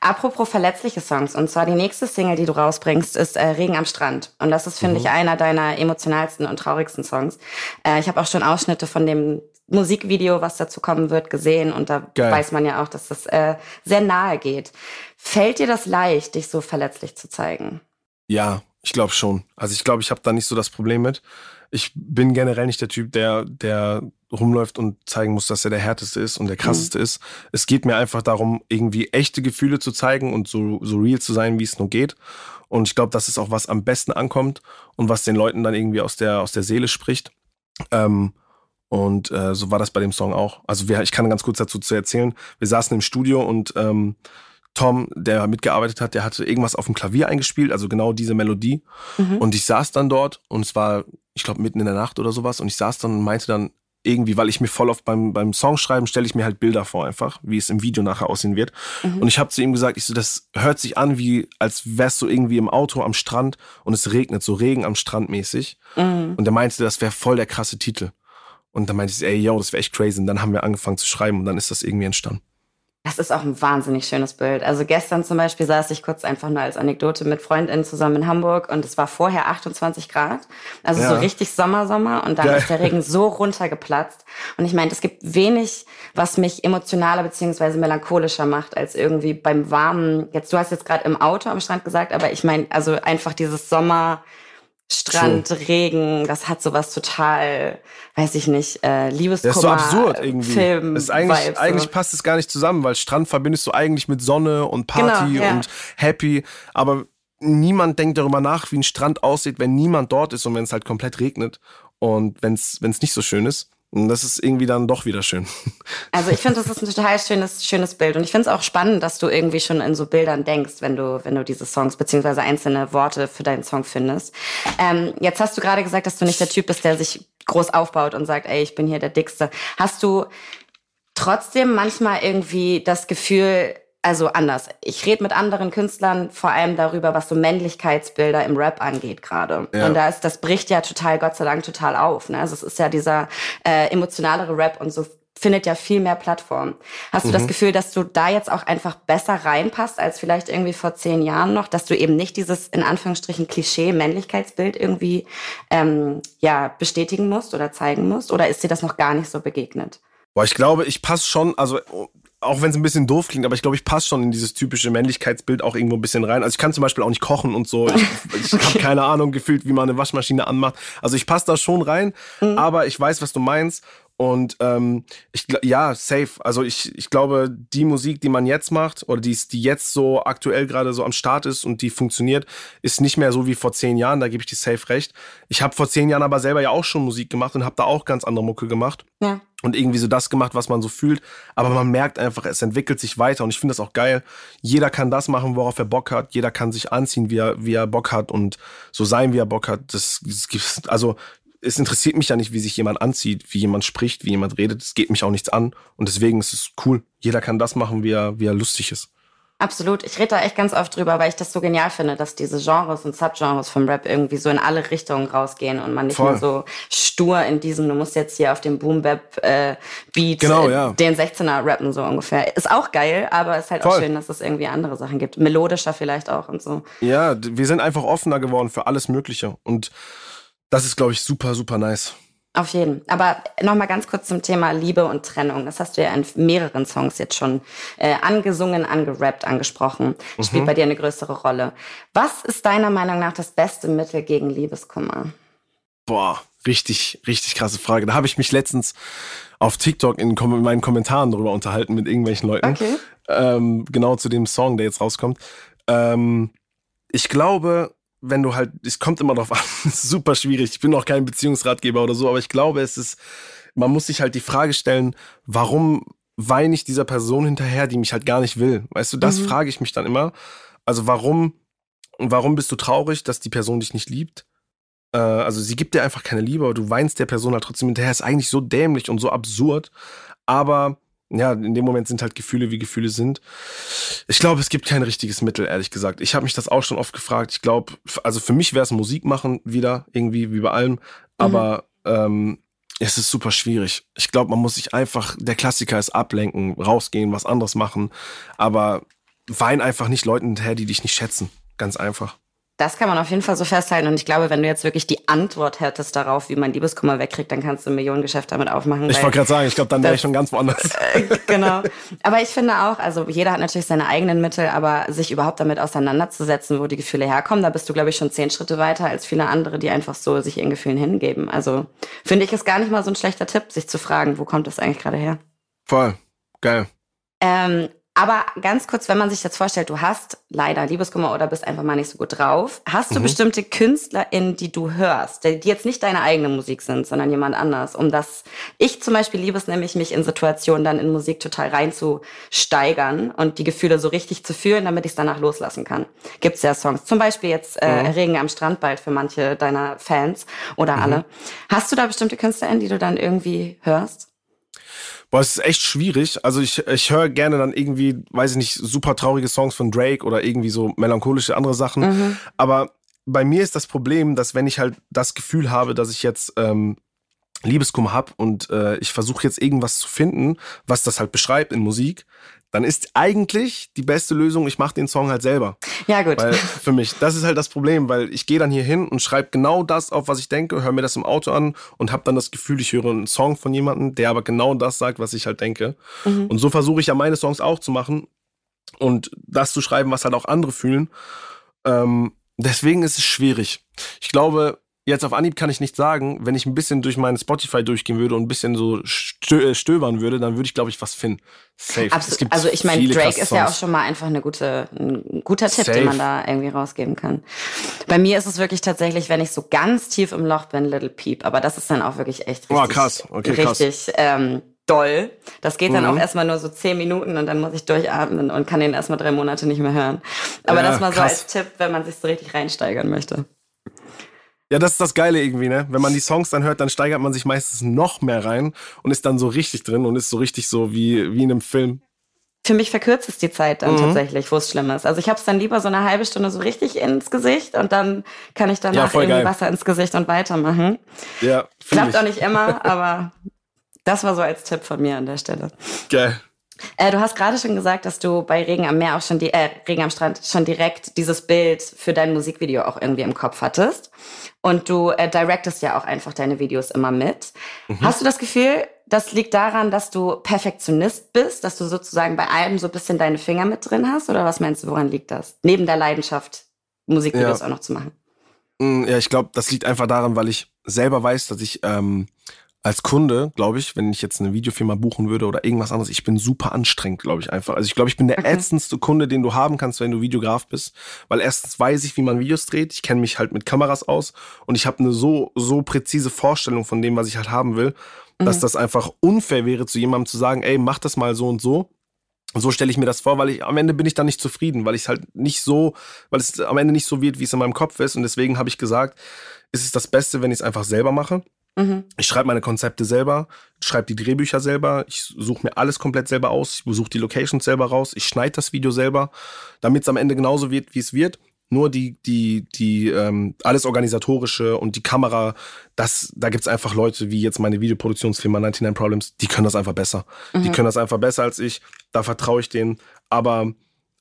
Speaker 2: Apropos verletzliche Songs, und zwar die nächste Single, die du rausbringst, ist äh, Regen am Strand. Und das ist, finde mhm. ich, einer deiner emotionalsten und traurigsten Songs. Äh, ich habe auch schon Ausschnitte von dem Musikvideo, was dazu kommen wird, gesehen. Und da Geil. weiß man ja auch, dass das äh, sehr nahe geht. Fällt dir das leicht, dich so verletzlich zu zeigen?
Speaker 3: Ja, ich glaube schon. Also ich glaube, ich habe da nicht so das Problem mit. Ich bin generell nicht der Typ, der, der rumläuft und zeigen muss, dass er der härteste ist und der krasseste mhm. ist. Es geht mir einfach darum, irgendwie echte Gefühle zu zeigen und so, so real zu sein, wie es nur geht. Und ich glaube, das ist auch, was am besten ankommt und was den Leuten dann irgendwie aus der, aus der Seele spricht. Ähm, und äh, so war das bei dem Song auch. Also wir, ich kann ganz kurz dazu zu erzählen. Wir saßen im Studio und ähm, Tom, der mitgearbeitet hat, der hatte irgendwas auf dem Klavier eingespielt, also genau diese Melodie. Mhm. Und ich saß dann dort und es war, ich glaube, mitten in der Nacht oder sowas. Und ich saß dann und meinte dann irgendwie, weil ich mir voll oft beim, beim Songschreiben stelle ich mir halt Bilder vor einfach, wie es im Video nachher aussehen wird. Mhm. Und ich habe zu ihm gesagt, ich so, das hört sich an wie, als wärst du irgendwie im Auto am Strand und es regnet, so Regen am Strand mäßig. Mhm. Und er meinte, das wäre voll der krasse Titel. Und dann meinte ich, ey, yo, das wäre echt crazy. Und dann haben wir angefangen zu schreiben und dann ist das irgendwie entstanden.
Speaker 2: Das ist auch ein wahnsinnig schönes Bild. Also gestern zum Beispiel saß ich kurz einfach nur als Anekdote mit FreundInnen zusammen in Hamburg und es war vorher 28 Grad. Also ja. so richtig Sommer, Sommer und dann Geil. ist der Regen so runtergeplatzt. Und ich meine, es gibt wenig, was mich emotionaler beziehungsweise melancholischer macht, als irgendwie beim warmen, jetzt, du hast jetzt gerade im Auto am Strand gesagt, aber ich meine, also einfach dieses Sommer, Strand, True. Regen, das hat sowas total, weiß ich nicht, äh, Liebeskummer. Das ist so absurd irgendwie. Film
Speaker 3: ist eigentlich, Vibes, eigentlich so. passt es gar nicht zusammen, weil Strand verbindest du eigentlich mit Sonne und Party genau, ja. und Happy, aber niemand denkt darüber nach, wie ein Strand aussieht, wenn niemand dort ist und wenn es halt komplett regnet und wenn es nicht so schön ist. Und das ist irgendwie dann doch wieder schön.
Speaker 2: Also ich finde, das ist ein total schönes, schönes Bild. Und ich finde es auch spannend, dass du irgendwie schon in so Bildern denkst, wenn du, wenn du diese Songs beziehungsweise einzelne Worte für deinen Song findest. Ähm, jetzt hast du gerade gesagt, dass du nicht der Typ bist, der sich groß aufbaut und sagt, ey, ich bin hier der Dickste. Hast du trotzdem manchmal irgendwie das Gefühl, also anders. Ich rede mit anderen Künstlern vor allem darüber, was so Männlichkeitsbilder im Rap angeht gerade. Ja. Und da ist, das bricht ja total, Gott sei Dank, total auf. Ne? Also es ist ja dieser äh, emotionalere Rap und so findet ja viel mehr Plattform. Hast du mhm. das Gefühl, dass du da jetzt auch einfach besser reinpasst als vielleicht irgendwie vor zehn Jahren noch, dass du eben nicht dieses in Anführungsstrichen Klischee-Männlichkeitsbild irgendwie ähm, ja bestätigen musst oder zeigen musst? Oder ist dir das noch gar nicht so begegnet?
Speaker 3: Boah, ich glaube, ich passe schon, also auch wenn es ein bisschen doof klingt, aber ich glaube, ich passe schon in dieses typische Männlichkeitsbild auch irgendwo ein bisschen rein. Also ich kann zum Beispiel auch nicht kochen und so. Ich, ich okay. habe keine Ahnung gefühlt, wie man eine Waschmaschine anmacht. Also ich passe da schon rein, mhm. aber ich weiß, was du meinst. Und ähm, ich ja, safe. Also ich, ich glaube, die Musik, die man jetzt macht, oder die, die jetzt so aktuell gerade so am Start ist und die funktioniert, ist nicht mehr so wie vor zehn Jahren, da gebe ich dir safe recht. Ich habe vor zehn Jahren aber selber ja auch schon Musik gemacht und habe da auch ganz andere Mucke gemacht. Ja. Und irgendwie so das gemacht, was man so fühlt. Aber man merkt einfach, es entwickelt sich weiter und ich finde das auch geil. Jeder kann das machen, worauf er Bock hat. Jeder kann sich anziehen, wie er, wie er Bock hat und so sein, wie er Bock hat. Das, das also es interessiert mich ja nicht, wie sich jemand anzieht, wie jemand spricht, wie jemand redet. Es geht mich auch nichts an und deswegen ist es cool. Jeder kann das machen, wie er, wie er lustig ist.
Speaker 2: Absolut. Ich rede da echt ganz oft drüber, weil ich das so genial finde, dass diese Genres und Subgenres vom Rap irgendwie so in alle Richtungen rausgehen und man nicht Voll. nur so stur in diesem, du musst jetzt hier auf dem Boom Bap äh, Beat
Speaker 3: genau, ja.
Speaker 2: den 16er rappen so ungefähr. Ist auch geil, aber ist halt Voll. auch schön, dass es irgendwie andere Sachen gibt. Melodischer vielleicht auch und so.
Speaker 3: Ja, wir sind einfach offener geworden für alles Mögliche und das ist, glaube ich, super, super nice.
Speaker 2: Auf jeden. Aber nochmal ganz kurz zum Thema Liebe und Trennung. Das hast du ja in mehreren Songs jetzt schon äh, angesungen, angerappt, angesprochen. Mhm. Spielt bei dir eine größere Rolle. Was ist deiner Meinung nach das beste Mittel gegen Liebeskummer?
Speaker 3: Boah, richtig, richtig krasse Frage. Da habe ich mich letztens auf TikTok in, in, meinen Kommentaren darüber unterhalten mit irgendwelchen Leuten. Okay. Ähm, genau zu dem Song, der jetzt rauskommt. Ähm, ich glaube, wenn du halt, es kommt immer drauf an, ist super schwierig. Ich bin auch kein Beziehungsratgeber oder so, aber ich glaube, es ist, man muss sich halt die Frage stellen, warum weine ich dieser Person hinterher, die mich halt gar nicht will? Weißt du, das mhm. frage ich mich dann immer. Also warum, warum bist du traurig, dass die Person dich nicht liebt? Äh, also sie gibt dir einfach keine Liebe, aber du weinst der Person halt trotzdem hinterher. Ist eigentlich so dämlich und so absurd. Aber ja, in dem Moment sind halt Gefühle, wie Gefühle sind. Ich glaube, es gibt kein richtiges Mittel, ehrlich gesagt. Ich habe mich das auch schon oft gefragt. Ich glaube, also für mich wäre es Musik machen wieder, irgendwie, wie bei allem. Aber mhm. ähm, es ist super schwierig. Ich glaube, man muss sich einfach, der Klassiker ist ablenken, rausgehen, was anderes machen. Aber wein einfach nicht Leuten hinterher, die dich nicht schätzen. Ganz einfach.
Speaker 2: Das kann man auf jeden Fall so festhalten. Und ich glaube, wenn du jetzt wirklich die Antwort hättest darauf, wie man Liebeskummer wegkriegt, dann kannst du ein Millionengeschäft damit aufmachen.
Speaker 3: Ich wollte gerade sagen, ich glaube, dann wäre ich schon ganz woanders.
Speaker 2: Äh, genau. Aber ich finde auch, also jeder hat natürlich seine eigenen Mittel, aber sich überhaupt damit auseinanderzusetzen, wo die Gefühle herkommen, da bist du, glaube ich, schon zehn Schritte weiter als viele andere, die einfach so sich ihren Gefühlen hingeben. Also finde ich es gar nicht mal so ein schlechter Tipp, sich zu fragen, wo kommt das eigentlich gerade her?
Speaker 3: Voll. Geil.
Speaker 2: Ähm, aber ganz kurz, wenn man sich jetzt vorstellt, du hast leider Liebeskummer oder bist einfach mal nicht so gut drauf, hast du mhm. bestimmte KünstlerInnen, die du hörst, die jetzt nicht deine eigene Musik sind, sondern jemand anders, um das, ich zum Beispiel liebe es nämlich, mich in Situationen dann in Musik total reinzusteigern und die Gefühle so richtig zu fühlen, damit ich es danach loslassen kann. Gibt's ja Songs, zum Beispiel jetzt äh, mhm. Regen am Strand bald für manche deiner Fans oder mhm. alle. Hast du da bestimmte KünstlerInnen, die du dann irgendwie hörst?
Speaker 3: Boah, es ist echt schwierig. Also ich, ich höre gerne dann irgendwie, weiß ich nicht, super traurige Songs von Drake oder irgendwie so melancholische andere Sachen. Mhm. Aber bei mir ist das Problem, dass wenn ich halt das Gefühl habe, dass ich jetzt ähm, Liebeskummer habe und äh, ich versuche jetzt irgendwas zu finden, was das halt beschreibt in Musik, dann ist eigentlich die beste Lösung, ich mache den Song halt selber.
Speaker 2: Ja, gut.
Speaker 3: Weil für mich, das ist halt das Problem, weil ich gehe dann hier hin und schreibe genau das auf, was ich denke, höre mir das im Auto an und habe dann das Gefühl, ich höre einen Song von jemandem, der aber genau das sagt, was ich halt denke. Mhm. Und so versuche ich ja meine Songs auch zu machen und das zu schreiben, was halt auch andere fühlen. Ähm, deswegen ist es schwierig. Ich glaube, Jetzt auf Anhieb kann ich nicht sagen, wenn ich ein bisschen durch meinen Spotify durchgehen würde und ein bisschen so stö äh, stöbern würde, dann würde ich, glaube ich, was finden.
Speaker 2: Safe. Absolut. Also ich meine, Drake ist ja auch schon mal einfach eine gute, ein guter Tipp, Safe. den man da irgendwie rausgeben kann. Bei mir ist es wirklich tatsächlich, wenn ich so ganz tief im Loch bin, Little Peep. Aber das ist dann auch wirklich echt richtig,
Speaker 3: oh, krass. Okay,
Speaker 2: richtig ähm, doll. Das geht dann mhm. auch erstmal nur so zehn Minuten und dann muss ich durchatmen und kann den erstmal drei Monate nicht mehr hören. Aber ja, das mal so als Tipp, wenn man sich so richtig reinsteigern möchte.
Speaker 3: Ja, das ist das Geile irgendwie, ne? Wenn man die Songs dann hört, dann steigert man sich meistens noch mehr rein und ist dann so richtig drin und ist so richtig so wie, wie in einem Film.
Speaker 2: Für mich verkürzt es die Zeit dann mhm. tatsächlich, wo es schlimm ist. Also ich habe es dann lieber so eine halbe Stunde so richtig ins Gesicht und dann kann ich danach ja, irgendwie. Wasser ins Gesicht und weitermachen.
Speaker 3: Ja,
Speaker 2: Klappt ich. auch nicht immer, aber das war so als Tipp von mir an der Stelle.
Speaker 3: Geil.
Speaker 2: Äh, du hast gerade schon gesagt, dass du bei Regen am Meer auch schon die, äh, Regen am Strand schon direkt dieses Bild für dein Musikvideo auch irgendwie im Kopf hattest. Und du äh, directest ja auch einfach deine Videos immer mit. Mhm. Hast du das Gefühl, das liegt daran, dass du Perfektionist bist, dass du sozusagen bei allem so ein bisschen deine Finger mit drin hast? Oder was meinst du, woran liegt das? Neben der Leidenschaft, Musikvideos ja. auch noch zu machen.
Speaker 3: Mm, ja, ich glaube, das liegt einfach daran, weil ich selber weiß, dass ich ähm, als Kunde, glaube ich, wenn ich jetzt eine Videofirma buchen würde oder irgendwas anderes, ich bin super anstrengend, glaube ich einfach. Also ich glaube, ich bin der okay. ätzendste Kunde, den du haben kannst, wenn du Videograf bist, weil erstens weiß ich, wie man Videos dreht, ich kenne mich halt mit Kameras aus und ich habe eine so so präzise Vorstellung von dem, was ich halt haben will, dass mhm. das einfach unfair wäre, zu jemandem zu sagen, ey, mach das mal so und so. So stelle ich mir das vor, weil ich am Ende bin ich dann nicht zufrieden, weil ich es halt nicht so, weil es am Ende nicht so wird, wie es in meinem Kopf ist und deswegen habe ich gesagt, ist es das Beste, wenn ich es einfach selber mache. Mhm. Ich schreibe meine Konzepte selber, schreibe die Drehbücher selber, ich suche mir alles komplett selber aus, ich besuche die Locations selber raus, ich schneide das Video selber, damit es am Ende genauso wird, wie es wird. Nur die, die, die, ähm, alles organisatorische und die Kamera, das, da gibt's einfach Leute wie jetzt meine Videoproduktionsfirma 99 Problems, die können das einfach besser. Mhm. Die können das einfach besser als ich. Da vertraue ich denen. Aber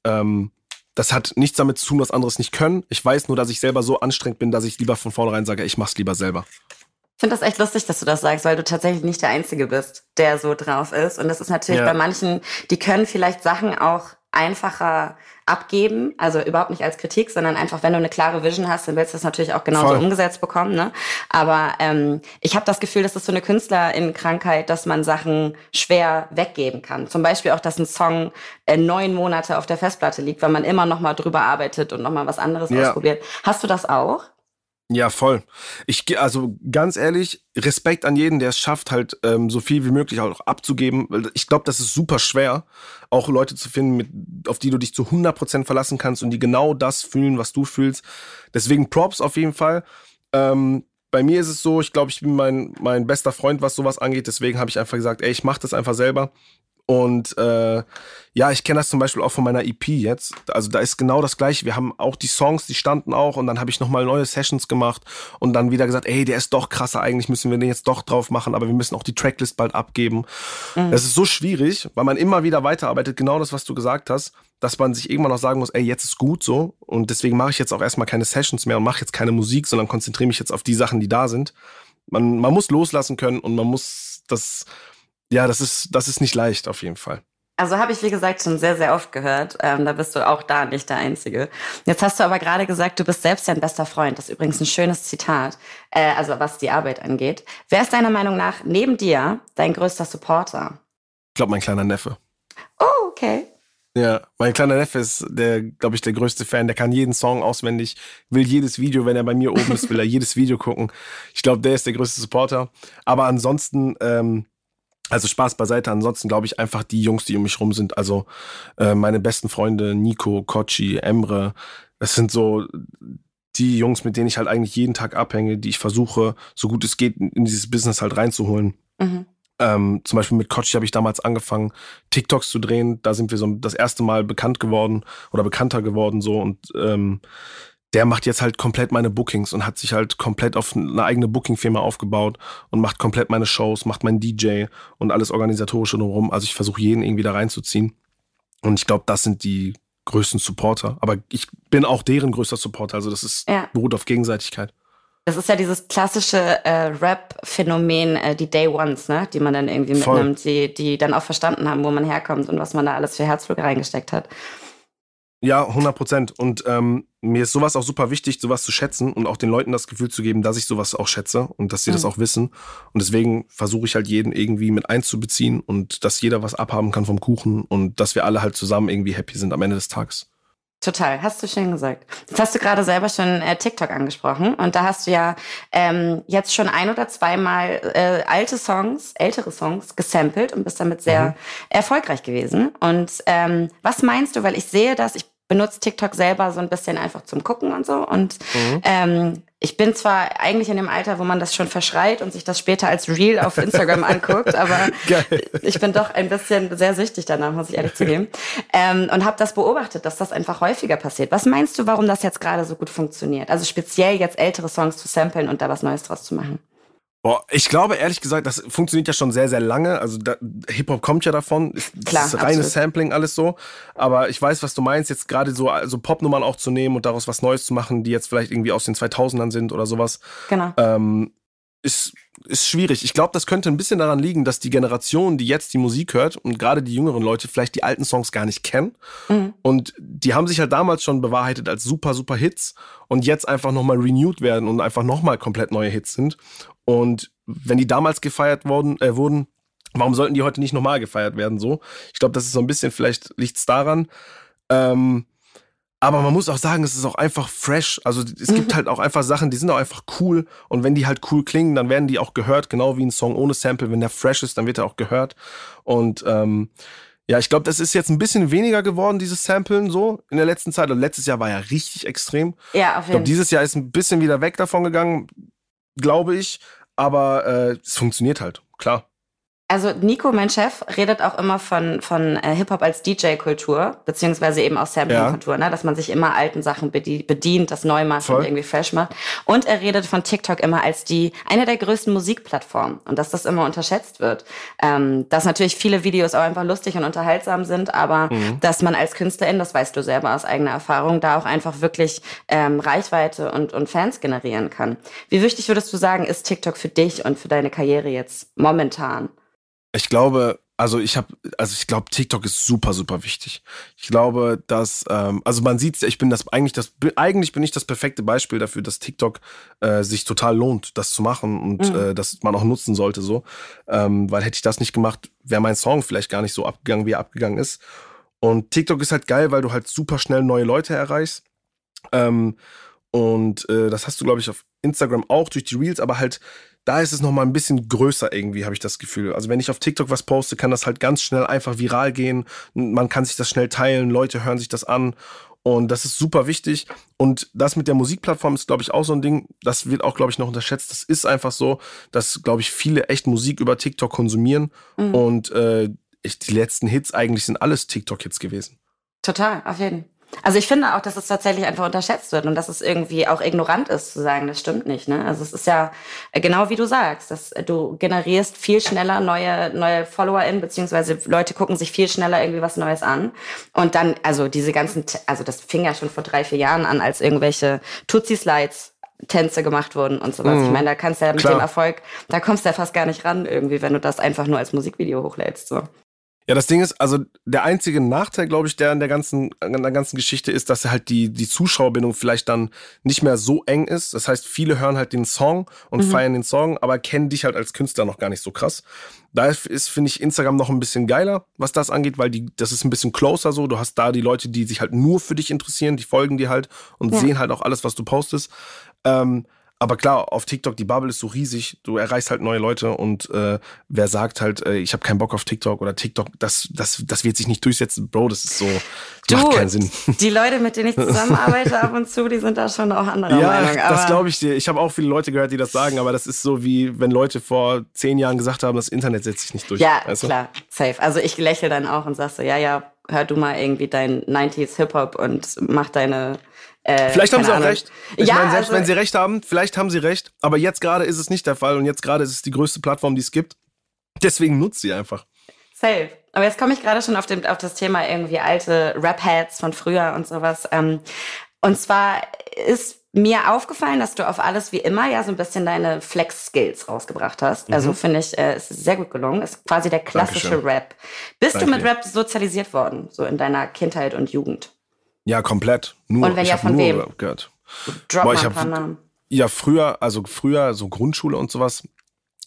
Speaker 3: ähm, das hat nichts damit zu tun, dass andere es nicht können. Ich weiß nur, dass ich selber so anstrengend bin, dass ich lieber von vornherein sage, ich mach's lieber selber.
Speaker 2: Ich finde das echt lustig, dass du das sagst, weil du tatsächlich nicht der Einzige bist, der so drauf ist. Und das ist natürlich ja. bei manchen, die können vielleicht Sachen auch einfacher abgeben, also überhaupt nicht als Kritik, sondern einfach, wenn du eine klare Vision hast, dann willst du das natürlich auch genauso Voll. umgesetzt bekommen. Ne? Aber ähm, ich habe das Gefühl, das ist so eine Künstlerinnenkrankheit, dass man Sachen schwer weggeben kann. Zum Beispiel auch, dass ein Song äh, neun Monate auf der Festplatte liegt, weil man immer noch mal drüber arbeitet und noch mal was anderes ja. ausprobiert. Hast du das auch?
Speaker 3: Ja, voll. Ich also ganz ehrlich, Respekt an jeden, der es schafft, halt ähm, so viel wie möglich auch abzugeben. Ich glaube, das ist super schwer, auch Leute zu finden, mit, auf die du dich zu 100% verlassen kannst und die genau das fühlen, was du fühlst. Deswegen Props auf jeden Fall. Ähm, bei mir ist es so, ich glaube, ich bin mein, mein bester Freund, was sowas angeht. Deswegen habe ich einfach gesagt, ey, ich mache das einfach selber. Und äh, ja, ich kenne das zum Beispiel auch von meiner EP jetzt. Also da ist genau das gleiche. Wir haben auch die Songs, die standen auch und dann habe ich nochmal neue Sessions gemacht und dann wieder gesagt, ey, der ist doch krasser, eigentlich müssen wir den jetzt doch drauf machen, aber wir müssen auch die Tracklist bald abgeben. Mhm. Das ist so schwierig, weil man immer wieder weiterarbeitet, genau das, was du gesagt hast, dass man sich irgendwann auch sagen muss, ey, jetzt ist gut so und deswegen mache ich jetzt auch erstmal keine Sessions mehr und mache jetzt keine Musik, sondern konzentriere mich jetzt auf die Sachen, die da sind. Man, man muss loslassen können und man muss das ja, das ist, das ist nicht leicht auf jeden Fall.
Speaker 2: Also habe ich, wie gesagt, schon sehr, sehr oft gehört. Ähm, da bist du auch da nicht der Einzige. Jetzt hast du aber gerade gesagt, du bist selbst dein bester Freund. Das ist übrigens ein schönes Zitat, äh, also was die Arbeit angeht. Wer ist deiner Meinung nach neben dir dein größter Supporter?
Speaker 3: Ich glaube, mein kleiner Neffe.
Speaker 2: Oh, okay.
Speaker 3: Ja, mein kleiner Neffe ist der, glaube ich, der größte Fan. Der kann jeden Song auswendig, will jedes Video, wenn er bei mir oben ist, will er jedes Video gucken. Ich glaube, der ist der größte Supporter. Aber ansonsten, ähm, also Spaß beiseite. Ansonsten glaube ich einfach die Jungs, die um mich rum sind. Also äh, meine besten Freunde Nico, Kochi, Emre. Das sind so die Jungs, mit denen ich halt eigentlich jeden Tag abhänge, die ich versuche, so gut es geht, in dieses Business halt reinzuholen. Mhm. Ähm, zum Beispiel mit Kochi habe ich damals angefangen, TikToks zu drehen. Da sind wir so das erste Mal bekannt geworden oder bekannter geworden so und ähm, der macht jetzt halt komplett meine Bookings und hat sich halt komplett auf eine eigene Booking-Firma aufgebaut und macht komplett meine Shows, macht meinen DJ und alles organisatorische drumherum. Also ich versuche jeden irgendwie da reinzuziehen. Und ich glaube, das sind die größten Supporter. Aber ich bin auch deren größter Supporter. Also das ist ja. beruht auf Gegenseitigkeit.
Speaker 2: Das ist ja dieses klassische äh, Rap-Phänomen, äh, die Day Ones, ne? die man dann irgendwie mitnimmt, die, die dann auch verstanden haben, wo man herkommt und was man da alles für Herzblut reingesteckt hat.
Speaker 3: Ja, 100 Prozent. Und ähm, mir ist sowas auch super wichtig, sowas zu schätzen und auch den Leuten das Gefühl zu geben, dass ich sowas auch schätze und dass sie mhm. das auch wissen. Und deswegen versuche ich halt jeden irgendwie mit einzubeziehen und dass jeder was abhaben kann vom Kuchen und dass wir alle halt zusammen irgendwie happy sind am Ende des Tages.
Speaker 2: Total, hast du schön gesagt. Jetzt hast du gerade selber schon äh, TikTok angesprochen und da hast du ja ähm, jetzt schon ein oder zweimal äh, alte Songs, ältere Songs gesampelt und bist damit sehr mhm. erfolgreich gewesen. Und ähm, was meinst du, weil ich sehe das, ich benutze TikTok selber so ein bisschen einfach zum Gucken und so. Und mhm. ähm, ich bin zwar eigentlich in dem Alter, wo man das schon verschreit und sich das später als Reel auf Instagram anguckt, aber Geil. ich bin doch ein bisschen sehr süchtig danach, muss ich ehrlich zugeben. Ähm, und habe das beobachtet, dass das einfach häufiger passiert. Was meinst du, warum das jetzt gerade so gut funktioniert? Also speziell jetzt ältere Songs zu samplen und da was Neues draus zu machen?
Speaker 3: Boah, ich glaube ehrlich gesagt, das funktioniert ja schon sehr, sehr lange. Also Hip-Hop kommt ja davon. Klar, das ist reines Sampling, alles so. Aber ich weiß, was du meinst, jetzt gerade so also Popnummern auch zu nehmen und daraus was Neues zu machen, die jetzt vielleicht irgendwie aus den 2000ern sind oder sowas. Genau. Ähm, ist, ist schwierig. Ich glaube, das könnte ein bisschen daran liegen, dass die Generation, die jetzt die Musik hört und gerade die jüngeren Leute vielleicht die alten Songs gar nicht kennen. Mhm. Und die haben sich halt damals schon bewahrheitet als super, super Hits und jetzt einfach nochmal renewed werden und einfach nochmal komplett neue Hits sind. Und wenn die damals gefeiert worden, äh, wurden, warum sollten die heute nicht normal gefeiert werden? So, ich glaube, das ist so ein bisschen, vielleicht liegt es daran. Ähm, aber man muss auch sagen, es ist auch einfach fresh. Also es gibt mhm. halt auch einfach Sachen, die sind auch einfach cool. Und wenn die halt cool klingen, dann werden die auch gehört, genau wie ein Song ohne Sample. Wenn der fresh ist, dann wird er auch gehört. Und ähm, ja, ich glaube, das ist jetzt ein bisschen weniger geworden, dieses Samplen so in der letzten Zeit. Und letztes Jahr war ja richtig extrem.
Speaker 2: Ja, auf jeden Fall. Ich glaube,
Speaker 3: dieses Jahr ist ein bisschen wieder weg davon gegangen, glaube ich. Aber äh, es funktioniert halt, klar.
Speaker 2: Also Nico, mein Chef, redet auch immer von, von äh, Hip-Hop als DJ-Kultur, beziehungsweise eben auch Sampling-Kultur, ja. ne? dass man sich immer alten Sachen bedient, das neu macht Voll. und irgendwie fresh macht. Und er redet von TikTok immer als die eine der größten Musikplattformen und dass das immer unterschätzt wird. Ähm, dass natürlich viele Videos auch einfach lustig und unterhaltsam sind, aber mhm. dass man als Künstlerin, das weißt du selber aus eigener Erfahrung, da auch einfach wirklich ähm, Reichweite und, und Fans generieren kann. Wie wichtig würdest du sagen, ist TikTok für dich und für deine Karriere jetzt momentan?
Speaker 3: Ich glaube, also ich habe, also ich glaube, TikTok ist super, super wichtig. Ich glaube, dass, ähm, also man sieht, ich bin das eigentlich das, eigentlich bin ich das perfekte Beispiel dafür, dass TikTok äh, sich total lohnt, das zu machen und mhm. äh, dass man auch nutzen sollte so, ähm, weil hätte ich das nicht gemacht, wäre mein Song vielleicht gar nicht so abgegangen, wie er abgegangen ist. Und TikTok ist halt geil, weil du halt super schnell neue Leute erreichst. Ähm, und äh, das hast du, glaube ich, auf Instagram auch durch die Reels, aber halt da ist es noch mal ein bisschen größer irgendwie, habe ich das Gefühl. Also wenn ich auf TikTok was poste, kann das halt ganz schnell einfach viral gehen. Man kann sich das schnell teilen, Leute hören sich das an und das ist super wichtig. Und das mit der Musikplattform ist, glaube ich, auch so ein Ding. Das wird auch, glaube ich, noch unterschätzt. Das ist einfach so, dass, glaube ich, viele echt Musik über TikTok konsumieren. Mhm. Und äh, ich, die letzten Hits eigentlich sind alles TikTok-Hits gewesen.
Speaker 2: Total, auf jeden Fall. Also ich finde auch, dass es tatsächlich einfach unterschätzt wird und dass es irgendwie auch ignorant ist zu sagen, das stimmt nicht. Ne? Also es ist ja genau wie du sagst, dass du generierst viel schneller neue neue FollowerInnen beziehungsweise Leute gucken sich viel schneller irgendwie was Neues an und dann also diese ganzen, also das fing ja schon vor drei vier Jahren an, als irgendwelche Tutsi-Slides Tänze gemacht wurden und sowas. Mhm. Ich meine, da kannst du ja mit Klar. dem Erfolg, da kommst du ja fast gar nicht ran irgendwie, wenn du das einfach nur als Musikvideo hochlädst. So.
Speaker 3: Ja, das Ding ist, also der einzige Nachteil, glaube ich, der an der ganzen, an der ganzen Geschichte ist, dass halt die, die Zuschauerbindung vielleicht dann nicht mehr so eng ist. Das heißt, viele hören halt den Song und mhm. feiern den Song, aber kennen dich halt als Künstler noch gar nicht so krass. Da ist, finde ich, Instagram noch ein bisschen geiler, was das angeht, weil die, das ist ein bisschen closer so. Du hast da die Leute, die sich halt nur für dich interessieren, die folgen dir halt und ja. sehen halt auch alles, was du postest. Ähm, aber klar, auf TikTok, die Bubble ist so riesig, du erreichst halt neue Leute und äh, wer sagt halt, äh, ich habe keinen Bock auf TikTok oder TikTok, das, das, das wird sich nicht durchsetzen. Bro, das ist so, das macht keinen Sinn.
Speaker 2: Die Leute, mit denen ich zusammenarbeite ab und zu, die sind da schon auch anderer
Speaker 3: ja,
Speaker 2: Meinung.
Speaker 3: Ja, das glaube ich dir. Ich habe auch viele Leute gehört, die das sagen, aber das ist so wie, wenn Leute vor zehn Jahren gesagt haben, das Internet setzt sich nicht durch.
Speaker 2: Ja, du? klar, safe. Also ich lächle dann auch und sag so, ja, ja, hör du mal irgendwie dein 90s Hip-Hop und mach deine
Speaker 3: äh, vielleicht haben sie auch Ahnung. recht. Ich ja, meine, selbst also, wenn sie recht haben, vielleicht haben sie recht. Aber jetzt gerade ist es nicht der Fall und jetzt gerade ist es die größte Plattform, die es gibt. Deswegen nutzt sie einfach.
Speaker 2: Safe. Aber jetzt komme ich gerade schon auf, dem, auf das Thema irgendwie alte Rap-Heads von früher und sowas. Ähm, und zwar ist mir aufgefallen, dass du auf alles wie immer ja so ein bisschen deine Flex-Skills rausgebracht hast. Also mhm. Also finde ich, äh, ist sehr gut gelungen. Ist quasi der klassische Dankeschön. Rap. Bist Danke. du mit Rap sozialisiert worden, so in deiner Kindheit und Jugend?
Speaker 3: Ja, komplett. Nur,
Speaker 2: Und wenn ja, von wem?
Speaker 3: Gehört.
Speaker 2: Drop Boah, ich hab,
Speaker 3: Ja, früher, also früher, so Grundschule und sowas,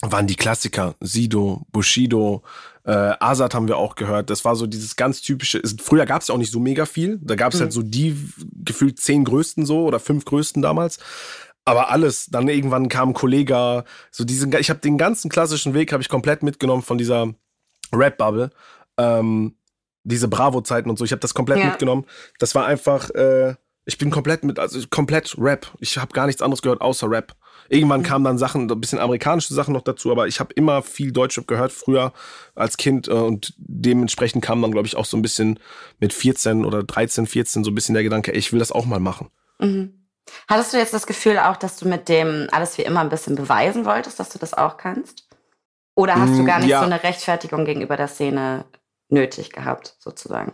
Speaker 3: waren die Klassiker. Sido, Bushido, äh, Azad haben wir auch gehört. Das war so dieses ganz typische. Früher gab es ja auch nicht so mega viel. Da gab es mhm. halt so die gefühlt zehn größten so oder fünf größten damals. Aber alles, dann irgendwann kam ein Kollege, so diesen, ich habe den ganzen klassischen Weg habe ich komplett mitgenommen von dieser Rap-Bubble. Ähm, diese Bravo-Zeiten und so. Ich habe das komplett ja. mitgenommen. Das war einfach, äh, ich bin komplett mit, also komplett Rap. Ich habe gar nichts anderes gehört außer Rap. Irgendwann mhm. kamen dann Sachen, ein bisschen amerikanische Sachen noch dazu, aber ich habe immer viel Deutschrap gehört früher als Kind äh, und dementsprechend kam dann, glaube ich, auch so ein bisschen mit 14 oder 13, 14 so ein bisschen der Gedanke, ey, ich will das auch mal machen.
Speaker 2: Mhm. Hattest du jetzt das Gefühl auch, dass du mit dem alles wie immer ein bisschen beweisen wolltest, dass du das auch kannst? Oder hast du mm, gar nicht ja. so eine Rechtfertigung gegenüber der Szene nötig gehabt, sozusagen.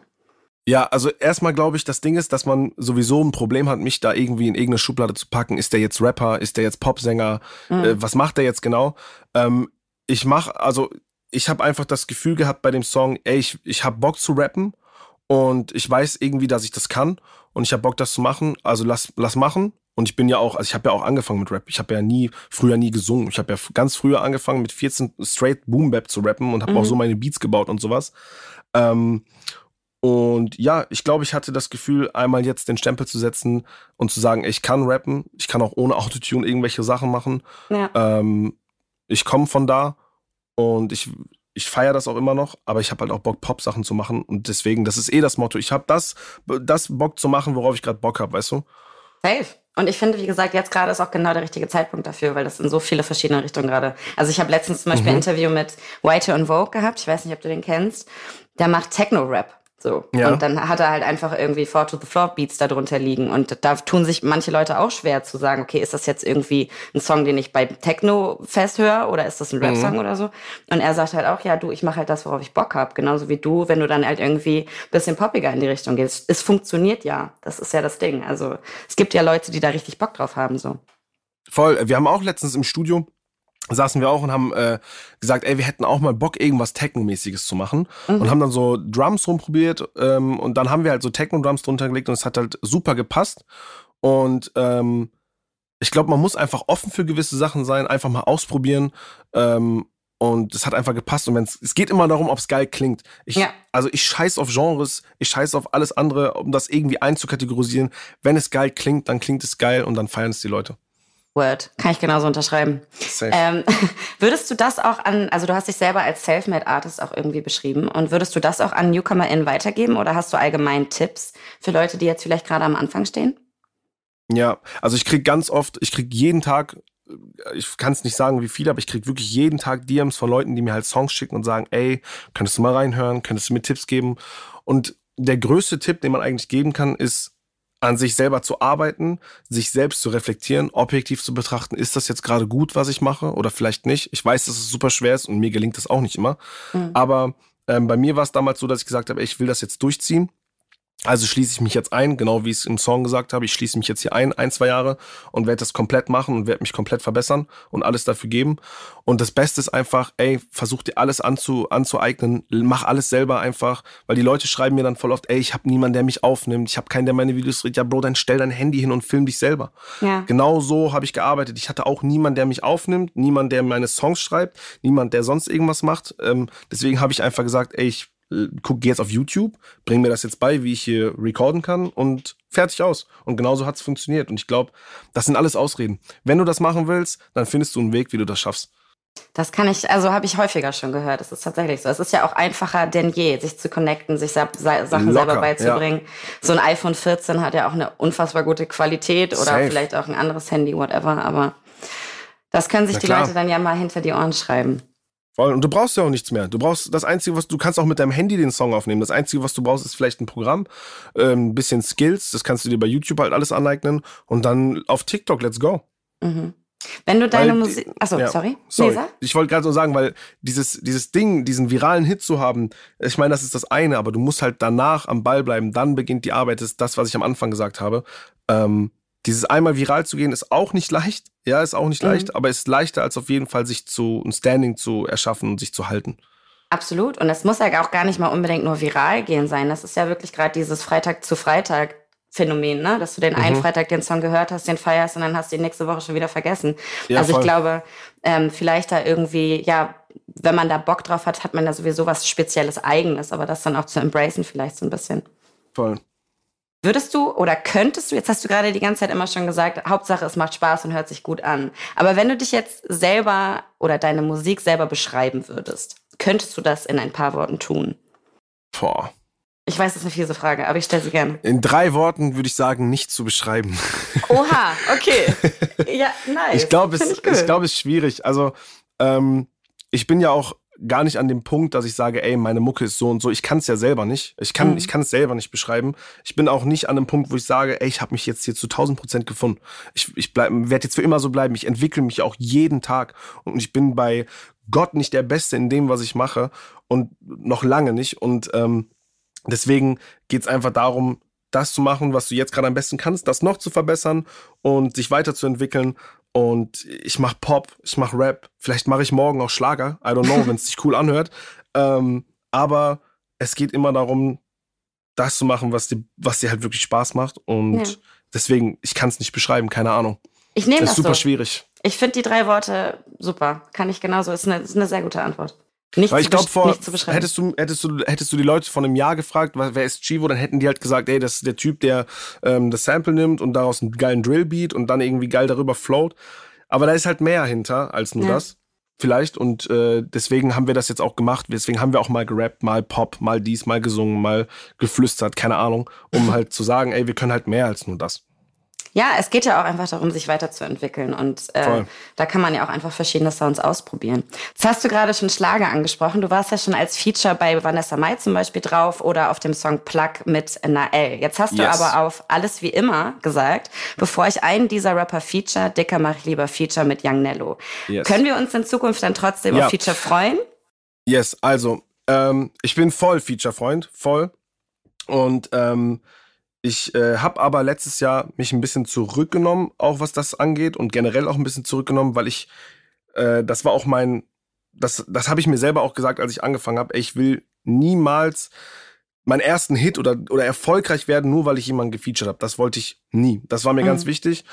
Speaker 3: Ja, also erstmal glaube ich, das Ding ist, dass man sowieso ein Problem hat, mich da irgendwie in irgendeine Schublade zu packen. Ist der jetzt Rapper? Ist der jetzt Popsänger? Mhm. Äh, was macht der jetzt genau? Ähm, ich mache, also ich habe einfach das Gefühl gehabt bei dem Song, ey, ich, ich habe Bock zu rappen und ich weiß irgendwie, dass ich das kann und ich habe Bock, das zu machen. Also lass, lass machen Und ich bin ja auch, also ich habe ja auch angefangen mit Rap. Ich habe ja nie, früher nie gesungen. Ich habe ja ganz früher angefangen mit 14 straight Boom Bap zu rappen und habe mhm. auch so meine Beats gebaut und sowas. Ähm, und ja, ich glaube, ich hatte das Gefühl, einmal jetzt den Stempel zu setzen und zu sagen, ich kann rappen, ich kann auch ohne Autotune irgendwelche Sachen machen. Ja. Ähm, ich komme von da und ich, ich feiere das auch immer noch, aber ich habe halt auch Bock, Pop-Sachen zu machen. Und deswegen, das ist eh das Motto. Ich habe das, das Bock zu machen, worauf ich gerade Bock habe, weißt du?
Speaker 2: Safe. Und ich finde, wie gesagt, jetzt gerade ist auch genau der richtige Zeitpunkt dafür, weil das in so viele verschiedene Richtungen gerade. Also ich habe letztens zum Beispiel mhm. ein Interview mit White und Vogue gehabt. Ich weiß nicht, ob du den kennst. Der macht Techno-Rap. So. Ja. Und dann hat er halt einfach irgendwie Four to the Floor Beats darunter liegen. Und da tun sich manche Leute auch schwer zu sagen, okay, ist das jetzt irgendwie ein Song, den ich bei Techno fest höre oder ist das ein Rap-Song mhm. oder so? Und er sagt halt auch, ja, du, ich mache halt das, worauf ich Bock habe. Genauso wie du, wenn du dann halt irgendwie bisschen poppiger in die Richtung gehst. Es funktioniert ja. Das ist ja das Ding. Also es gibt ja Leute, die da richtig Bock drauf haben. so.
Speaker 3: Voll. Wir haben auch letztens im Studio saßen wir auch und haben äh, gesagt, ey, wir hätten auch mal Bock, irgendwas Techno-mäßiges zu machen. Mhm. Und haben dann so Drums rumprobiert ähm, und dann haben wir halt so Techno-Drums drunter gelegt und es hat halt super gepasst. Und ähm, ich glaube, man muss einfach offen für gewisse Sachen sein, einfach mal ausprobieren. Ähm, und es hat einfach gepasst. Und wenn's, es geht immer darum, ob es geil klingt. Ich, ja. Also ich scheiß auf Genres, ich scheiß auf alles andere, um das irgendwie einzukategorisieren. Wenn es geil klingt, dann klingt es geil und dann feiern es die Leute.
Speaker 2: Word, kann ich genauso unterschreiben. Ähm, würdest du das auch an, also du hast dich selber als Selfmade Artist auch irgendwie beschrieben und würdest du das auch an NewcomerInnen weitergeben oder hast du allgemein Tipps für Leute, die jetzt vielleicht gerade am Anfang stehen?
Speaker 3: Ja, also ich krieg ganz oft, ich krieg jeden Tag, ich kann es nicht sagen, wie viele, aber ich krieg wirklich jeden Tag DMs von Leuten, die mir halt Songs schicken und sagen, ey, könntest du mal reinhören, könntest du mir Tipps geben? Und der größte Tipp, den man eigentlich geben kann, ist, an sich selber zu arbeiten, sich selbst zu reflektieren, objektiv zu betrachten, ist das jetzt gerade gut, was ich mache oder vielleicht nicht. Ich weiß, dass es super schwer ist und mir gelingt das auch nicht immer. Mhm. Aber ähm, bei mir war es damals so, dass ich gesagt habe, ich will das jetzt durchziehen. Also schließe ich mich jetzt ein, genau wie ich es im Song gesagt habe. Ich schließe mich jetzt hier ein, ein, zwei Jahre und werde das komplett machen und werde mich komplett verbessern und alles dafür geben. Und das Beste ist einfach, ey, versuch dir alles anzu, anzueignen, mach alles selber einfach, weil die Leute schreiben mir dann voll oft, ey, ich habe niemanden, der mich aufnimmt, ich habe keinen, der meine Videos dreht. Ja, Bro, dann stell dein Handy hin und film dich selber. Ja. Genau so habe ich gearbeitet. Ich hatte auch niemanden, der mich aufnimmt, niemand, der meine Songs schreibt, niemand, der sonst irgendwas macht. Ähm, deswegen habe ich einfach gesagt, ey, ich guck, geh jetzt auf YouTube, bring mir das jetzt bei, wie ich hier recorden kann und fertig aus. Und genauso hat es funktioniert. Und ich glaube, das sind alles Ausreden. Wenn du das machen willst, dann findest du einen Weg, wie du das schaffst.
Speaker 2: Das kann ich, also habe ich häufiger schon gehört. Das ist tatsächlich so. Es ist ja auch einfacher denn je, sich zu connecten, sich Sachen Locker, selber beizubringen. Ja. So ein iPhone 14 hat ja auch eine unfassbar gute Qualität oder Safe. vielleicht auch ein anderes Handy, whatever. Aber das können sich die Leute dann ja mal hinter die Ohren schreiben.
Speaker 3: Voll. Und du brauchst ja auch nichts mehr. Du brauchst das Einzige, was du kannst auch mit deinem Handy den Song aufnehmen. Das Einzige, was du brauchst, ist vielleicht ein Programm, ähm, ein bisschen Skills. Das kannst du dir bei YouTube halt alles aneignen und dann auf TikTok, let's go.
Speaker 2: Mhm. Wenn du deine Musik. Achso, ja, sorry.
Speaker 3: sorry. Ich wollte gerade so sagen, weil dieses, dieses Ding, diesen viralen Hit zu haben, ich meine, das ist das eine, aber du musst halt danach am Ball bleiben. Dann beginnt die Arbeit. Das ist das, was ich am Anfang gesagt habe. Ähm, dieses einmal viral zu gehen ist auch nicht leicht. Ja, ist auch nicht mhm. leicht, aber ist leichter als auf jeden Fall sich zu ein Standing zu erschaffen und sich zu halten.
Speaker 2: Absolut. Und es muss ja auch gar nicht mal unbedingt nur viral gehen sein. Das ist ja wirklich gerade dieses Freitag zu Freitag Phänomen, ne? Dass du den mhm. einen Freitag den Song gehört hast, den feierst und dann hast du ihn nächste Woche schon wieder vergessen. Ja, also voll. ich glaube, ähm, vielleicht da irgendwie, ja, wenn man da Bock drauf hat, hat man da sowieso was Spezielles Eigenes, aber das dann auch zu embracen vielleicht so ein bisschen.
Speaker 3: Voll.
Speaker 2: Würdest du oder könntest du, jetzt hast du gerade die ganze Zeit immer schon gesagt, Hauptsache es macht Spaß und hört sich gut an. Aber wenn du dich jetzt selber oder deine Musik selber beschreiben würdest, könntest du das in ein paar Worten tun?
Speaker 3: Boah.
Speaker 2: Ich weiß, das ist eine fiese Frage, aber ich stelle sie gerne.
Speaker 3: In drei Worten würde ich sagen, nicht zu beschreiben.
Speaker 2: Oha, okay. Ja, nice.
Speaker 3: Ich glaube, es, ich, ich glaube, es ist schwierig. Also, ähm, ich bin ja auch gar nicht an dem Punkt, dass ich sage, ey, meine Mucke ist so und so. Ich kann es ja selber nicht. Ich kann, mhm. ich kann es selber nicht beschreiben. Ich bin auch nicht an dem Punkt, wo ich sage, ey, ich habe mich jetzt hier zu 1000 Prozent gefunden. Ich, ich werde jetzt für immer so bleiben. Ich entwickle mich auch jeden Tag und ich bin bei Gott nicht der Beste in dem, was ich mache und noch lange nicht. Und ähm, deswegen geht's einfach darum, das zu machen, was du jetzt gerade am besten kannst, das noch zu verbessern und sich weiterzuentwickeln und ich mach Pop, ich mach Rap, vielleicht mache ich morgen auch Schlager, I don't know, wenn es sich cool anhört. Ähm, aber es geht immer darum, das zu machen, was dir, was dir halt wirklich Spaß macht. Und ja. deswegen, ich kann es nicht beschreiben, keine Ahnung.
Speaker 2: Ich nehme das.
Speaker 3: Ist super
Speaker 2: so.
Speaker 3: schwierig.
Speaker 2: Ich finde die drei Worte super. Kann ich genauso. Ist eine, ist eine sehr gute Antwort. Nicht
Speaker 3: Weil ich glaube, vor hättest du, hättest du, hättest du die Leute von einem Jahr gefragt, wer ist Chivo, dann hätten die halt gesagt, ey, das ist der Typ, der ähm, das Sample nimmt und daraus einen geilen Drillbeat und dann irgendwie geil darüber float. Aber da ist halt mehr hinter als nur
Speaker 2: Ja.
Speaker 3: das. Vielleicht. Und äh, deswegen haben wir das jetzt auch gemacht. Deswegen haben wir auch mal gerappt, mal Pop, mal dies, mal gesungen, mal geflüstert, keine Ahnung, um halt zu sagen, ey, wir können halt mehr als nur das.
Speaker 2: Ja, es geht ja auch einfach darum, sich weiterzuentwickeln. Und äh, da kann man ja auch einfach verschiedene Sounds ausprobieren. Jetzt hast du gerade schon Schlager angesprochen. Du warst ja schon als Feature bei Vanessa Mai zum Beispiel drauf oder auf dem Song Plug mit Nael. Jetzt hast du
Speaker 3: Yes.
Speaker 2: aber auf Alles wie immer gesagt, bevor ich einen dieser Rapper feature, dicker mache ich lieber Feature mit Young Nello.
Speaker 3: Yes.
Speaker 2: Können wir uns in Zukunft dann trotzdem
Speaker 3: Ja.
Speaker 2: auf Feature freuen?
Speaker 3: Yes, also, ähm, ich bin voll Feature-Freund, voll. Und ähm, ich äh, habe aber letztes Jahr mich ein bisschen zurückgenommen, auch was das angeht und generell auch ein bisschen zurückgenommen, weil ich, äh, das war auch mein, das, das habe ich mir selber auch gesagt, als ich angefangen habe, ich will niemals meinen ersten Hit oder, oder erfolgreich werden, nur weil ich jemanden gefeatured habe. Das wollte ich nie. Das war mir
Speaker 2: Mhm.
Speaker 3: ganz wichtig.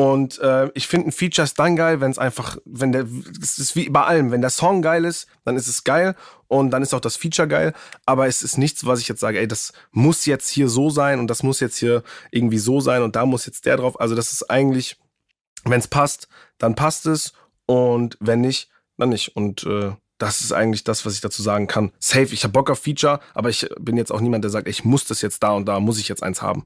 Speaker 3: Und äh, ich finde ein Feature ist dann geil, wenn es einfach, wenn der, es ist wie bei allem, wenn der Song geil ist, dann ist es geil und dann ist auch das Feature geil. Aber es ist nichts, was ich jetzt sage, ey, das muss jetzt hier so sein und das muss jetzt hier irgendwie so sein und da muss jetzt der drauf. Also das ist eigentlich, wenn es passt, dann passt es und wenn nicht, dann nicht. Und äh, das ist eigentlich das, was ich dazu sagen kann. Safe, ich habe Bock auf Feature, aber ich bin jetzt auch niemand, der sagt, ich muss das jetzt da und da, muss ich jetzt eins haben.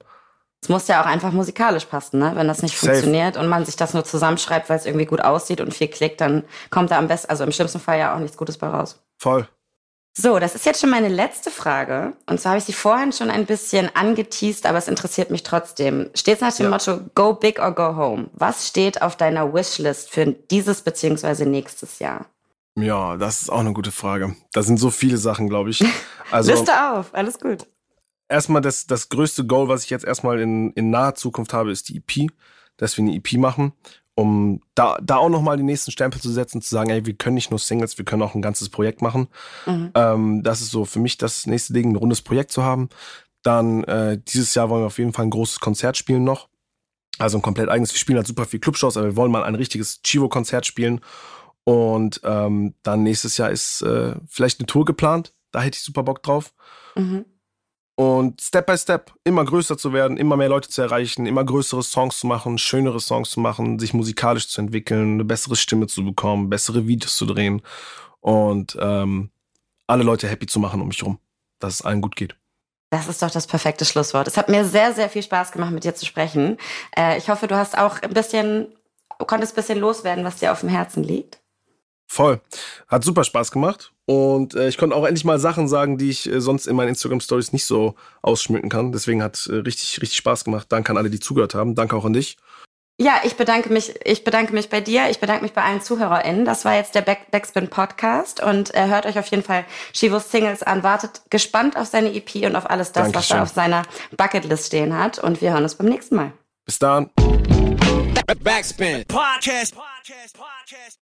Speaker 2: Es muss ja auch einfach musikalisch passen, ne? Wenn das nicht
Speaker 3: Safe.
Speaker 2: funktioniert und man sich das nur zusammenschreibt, weil es irgendwie gut aussieht und viel klickt, dann kommt da am besten, also im schlimmsten Fall ja auch nichts Gutes bei raus.
Speaker 3: Voll.
Speaker 2: So, das ist jetzt schon meine letzte Frage. Und zwar habe ich sie vorhin schon ein bisschen angeteased, aber es interessiert mich trotzdem. Steht nach dem
Speaker 3: Ja.
Speaker 2: Motto Go Big or Go Home. Was steht auf deiner Wishlist für dieses beziehungsweise nächstes Jahr?
Speaker 3: Ja, das ist auch eine gute Frage. Da sind so viele Sachen, glaube ich. Also
Speaker 2: Liste auf, alles gut.
Speaker 3: Erstmal das, das größte Goal, was ich jetzt erstmal in, in naher Zukunft habe, ist die EP, dass wir eine EP machen, um da, da auch nochmal die nächsten Stempel zu setzen, zu sagen, ey, wir können nicht nur Singles, wir können auch ein ganzes Projekt machen.
Speaker 2: Mhm.
Speaker 3: Ähm, das ist so für mich das nächste Ding, ein rundes Projekt zu haben. Dann äh, dieses Jahr wollen wir auf jeden Fall ein großes Konzert spielen noch. Also ein komplett eigenes. Wir spielen halt super viel Clubshows, aber wir wollen mal ein richtiges Chivo-Konzert spielen. Und ähm, dann nächstes Jahr ist äh, vielleicht eine Tour geplant. Da hätte ich super Bock drauf.
Speaker 2: Mhm.
Speaker 3: Und Step by Step immer größer zu werden, immer mehr Leute zu erreichen, immer größere Songs zu machen, schönere Songs zu machen, sich musikalisch zu entwickeln, eine bessere Stimme zu bekommen, bessere Videos zu drehen und ähm, alle Leute happy zu machen um mich rum, dass es allen gut geht.
Speaker 2: Das ist doch das perfekte Schlusswort. Es hat mir sehr, sehr viel Spaß gemacht, mit dir zu sprechen. Äh, ich hoffe, du hast auch ein bisschen, konntest ein bisschen loswerden, was dir auf dem Herzen liegt.
Speaker 3: Voll. Hat super Spaß gemacht. Und äh, ich konnte auch endlich mal Sachen sagen, die ich äh, sonst in meinen Instagram-Stories nicht so ausschmücken kann. Deswegen hat äh, richtig, richtig Spaß gemacht. Danke an alle, die zugehört haben. Danke auch an dich.
Speaker 2: Ja, ich bedanke mich, ich bedanke mich bei dir, ich bedanke mich bei allen ZuhörerInnen. Das war jetzt der Back Backspin Podcast und äh, hört euch auf jeden Fall Shivos Singles an. Wartet gespannt auf seine EP und auf alles das, was
Speaker 3: Dankeschön.
Speaker 2: er auf seiner Bucketlist stehen hat. Und wir hören uns beim nächsten Mal.
Speaker 3: Bis dann.
Speaker 1: Backspin. Podcast. Podcast. Podcast.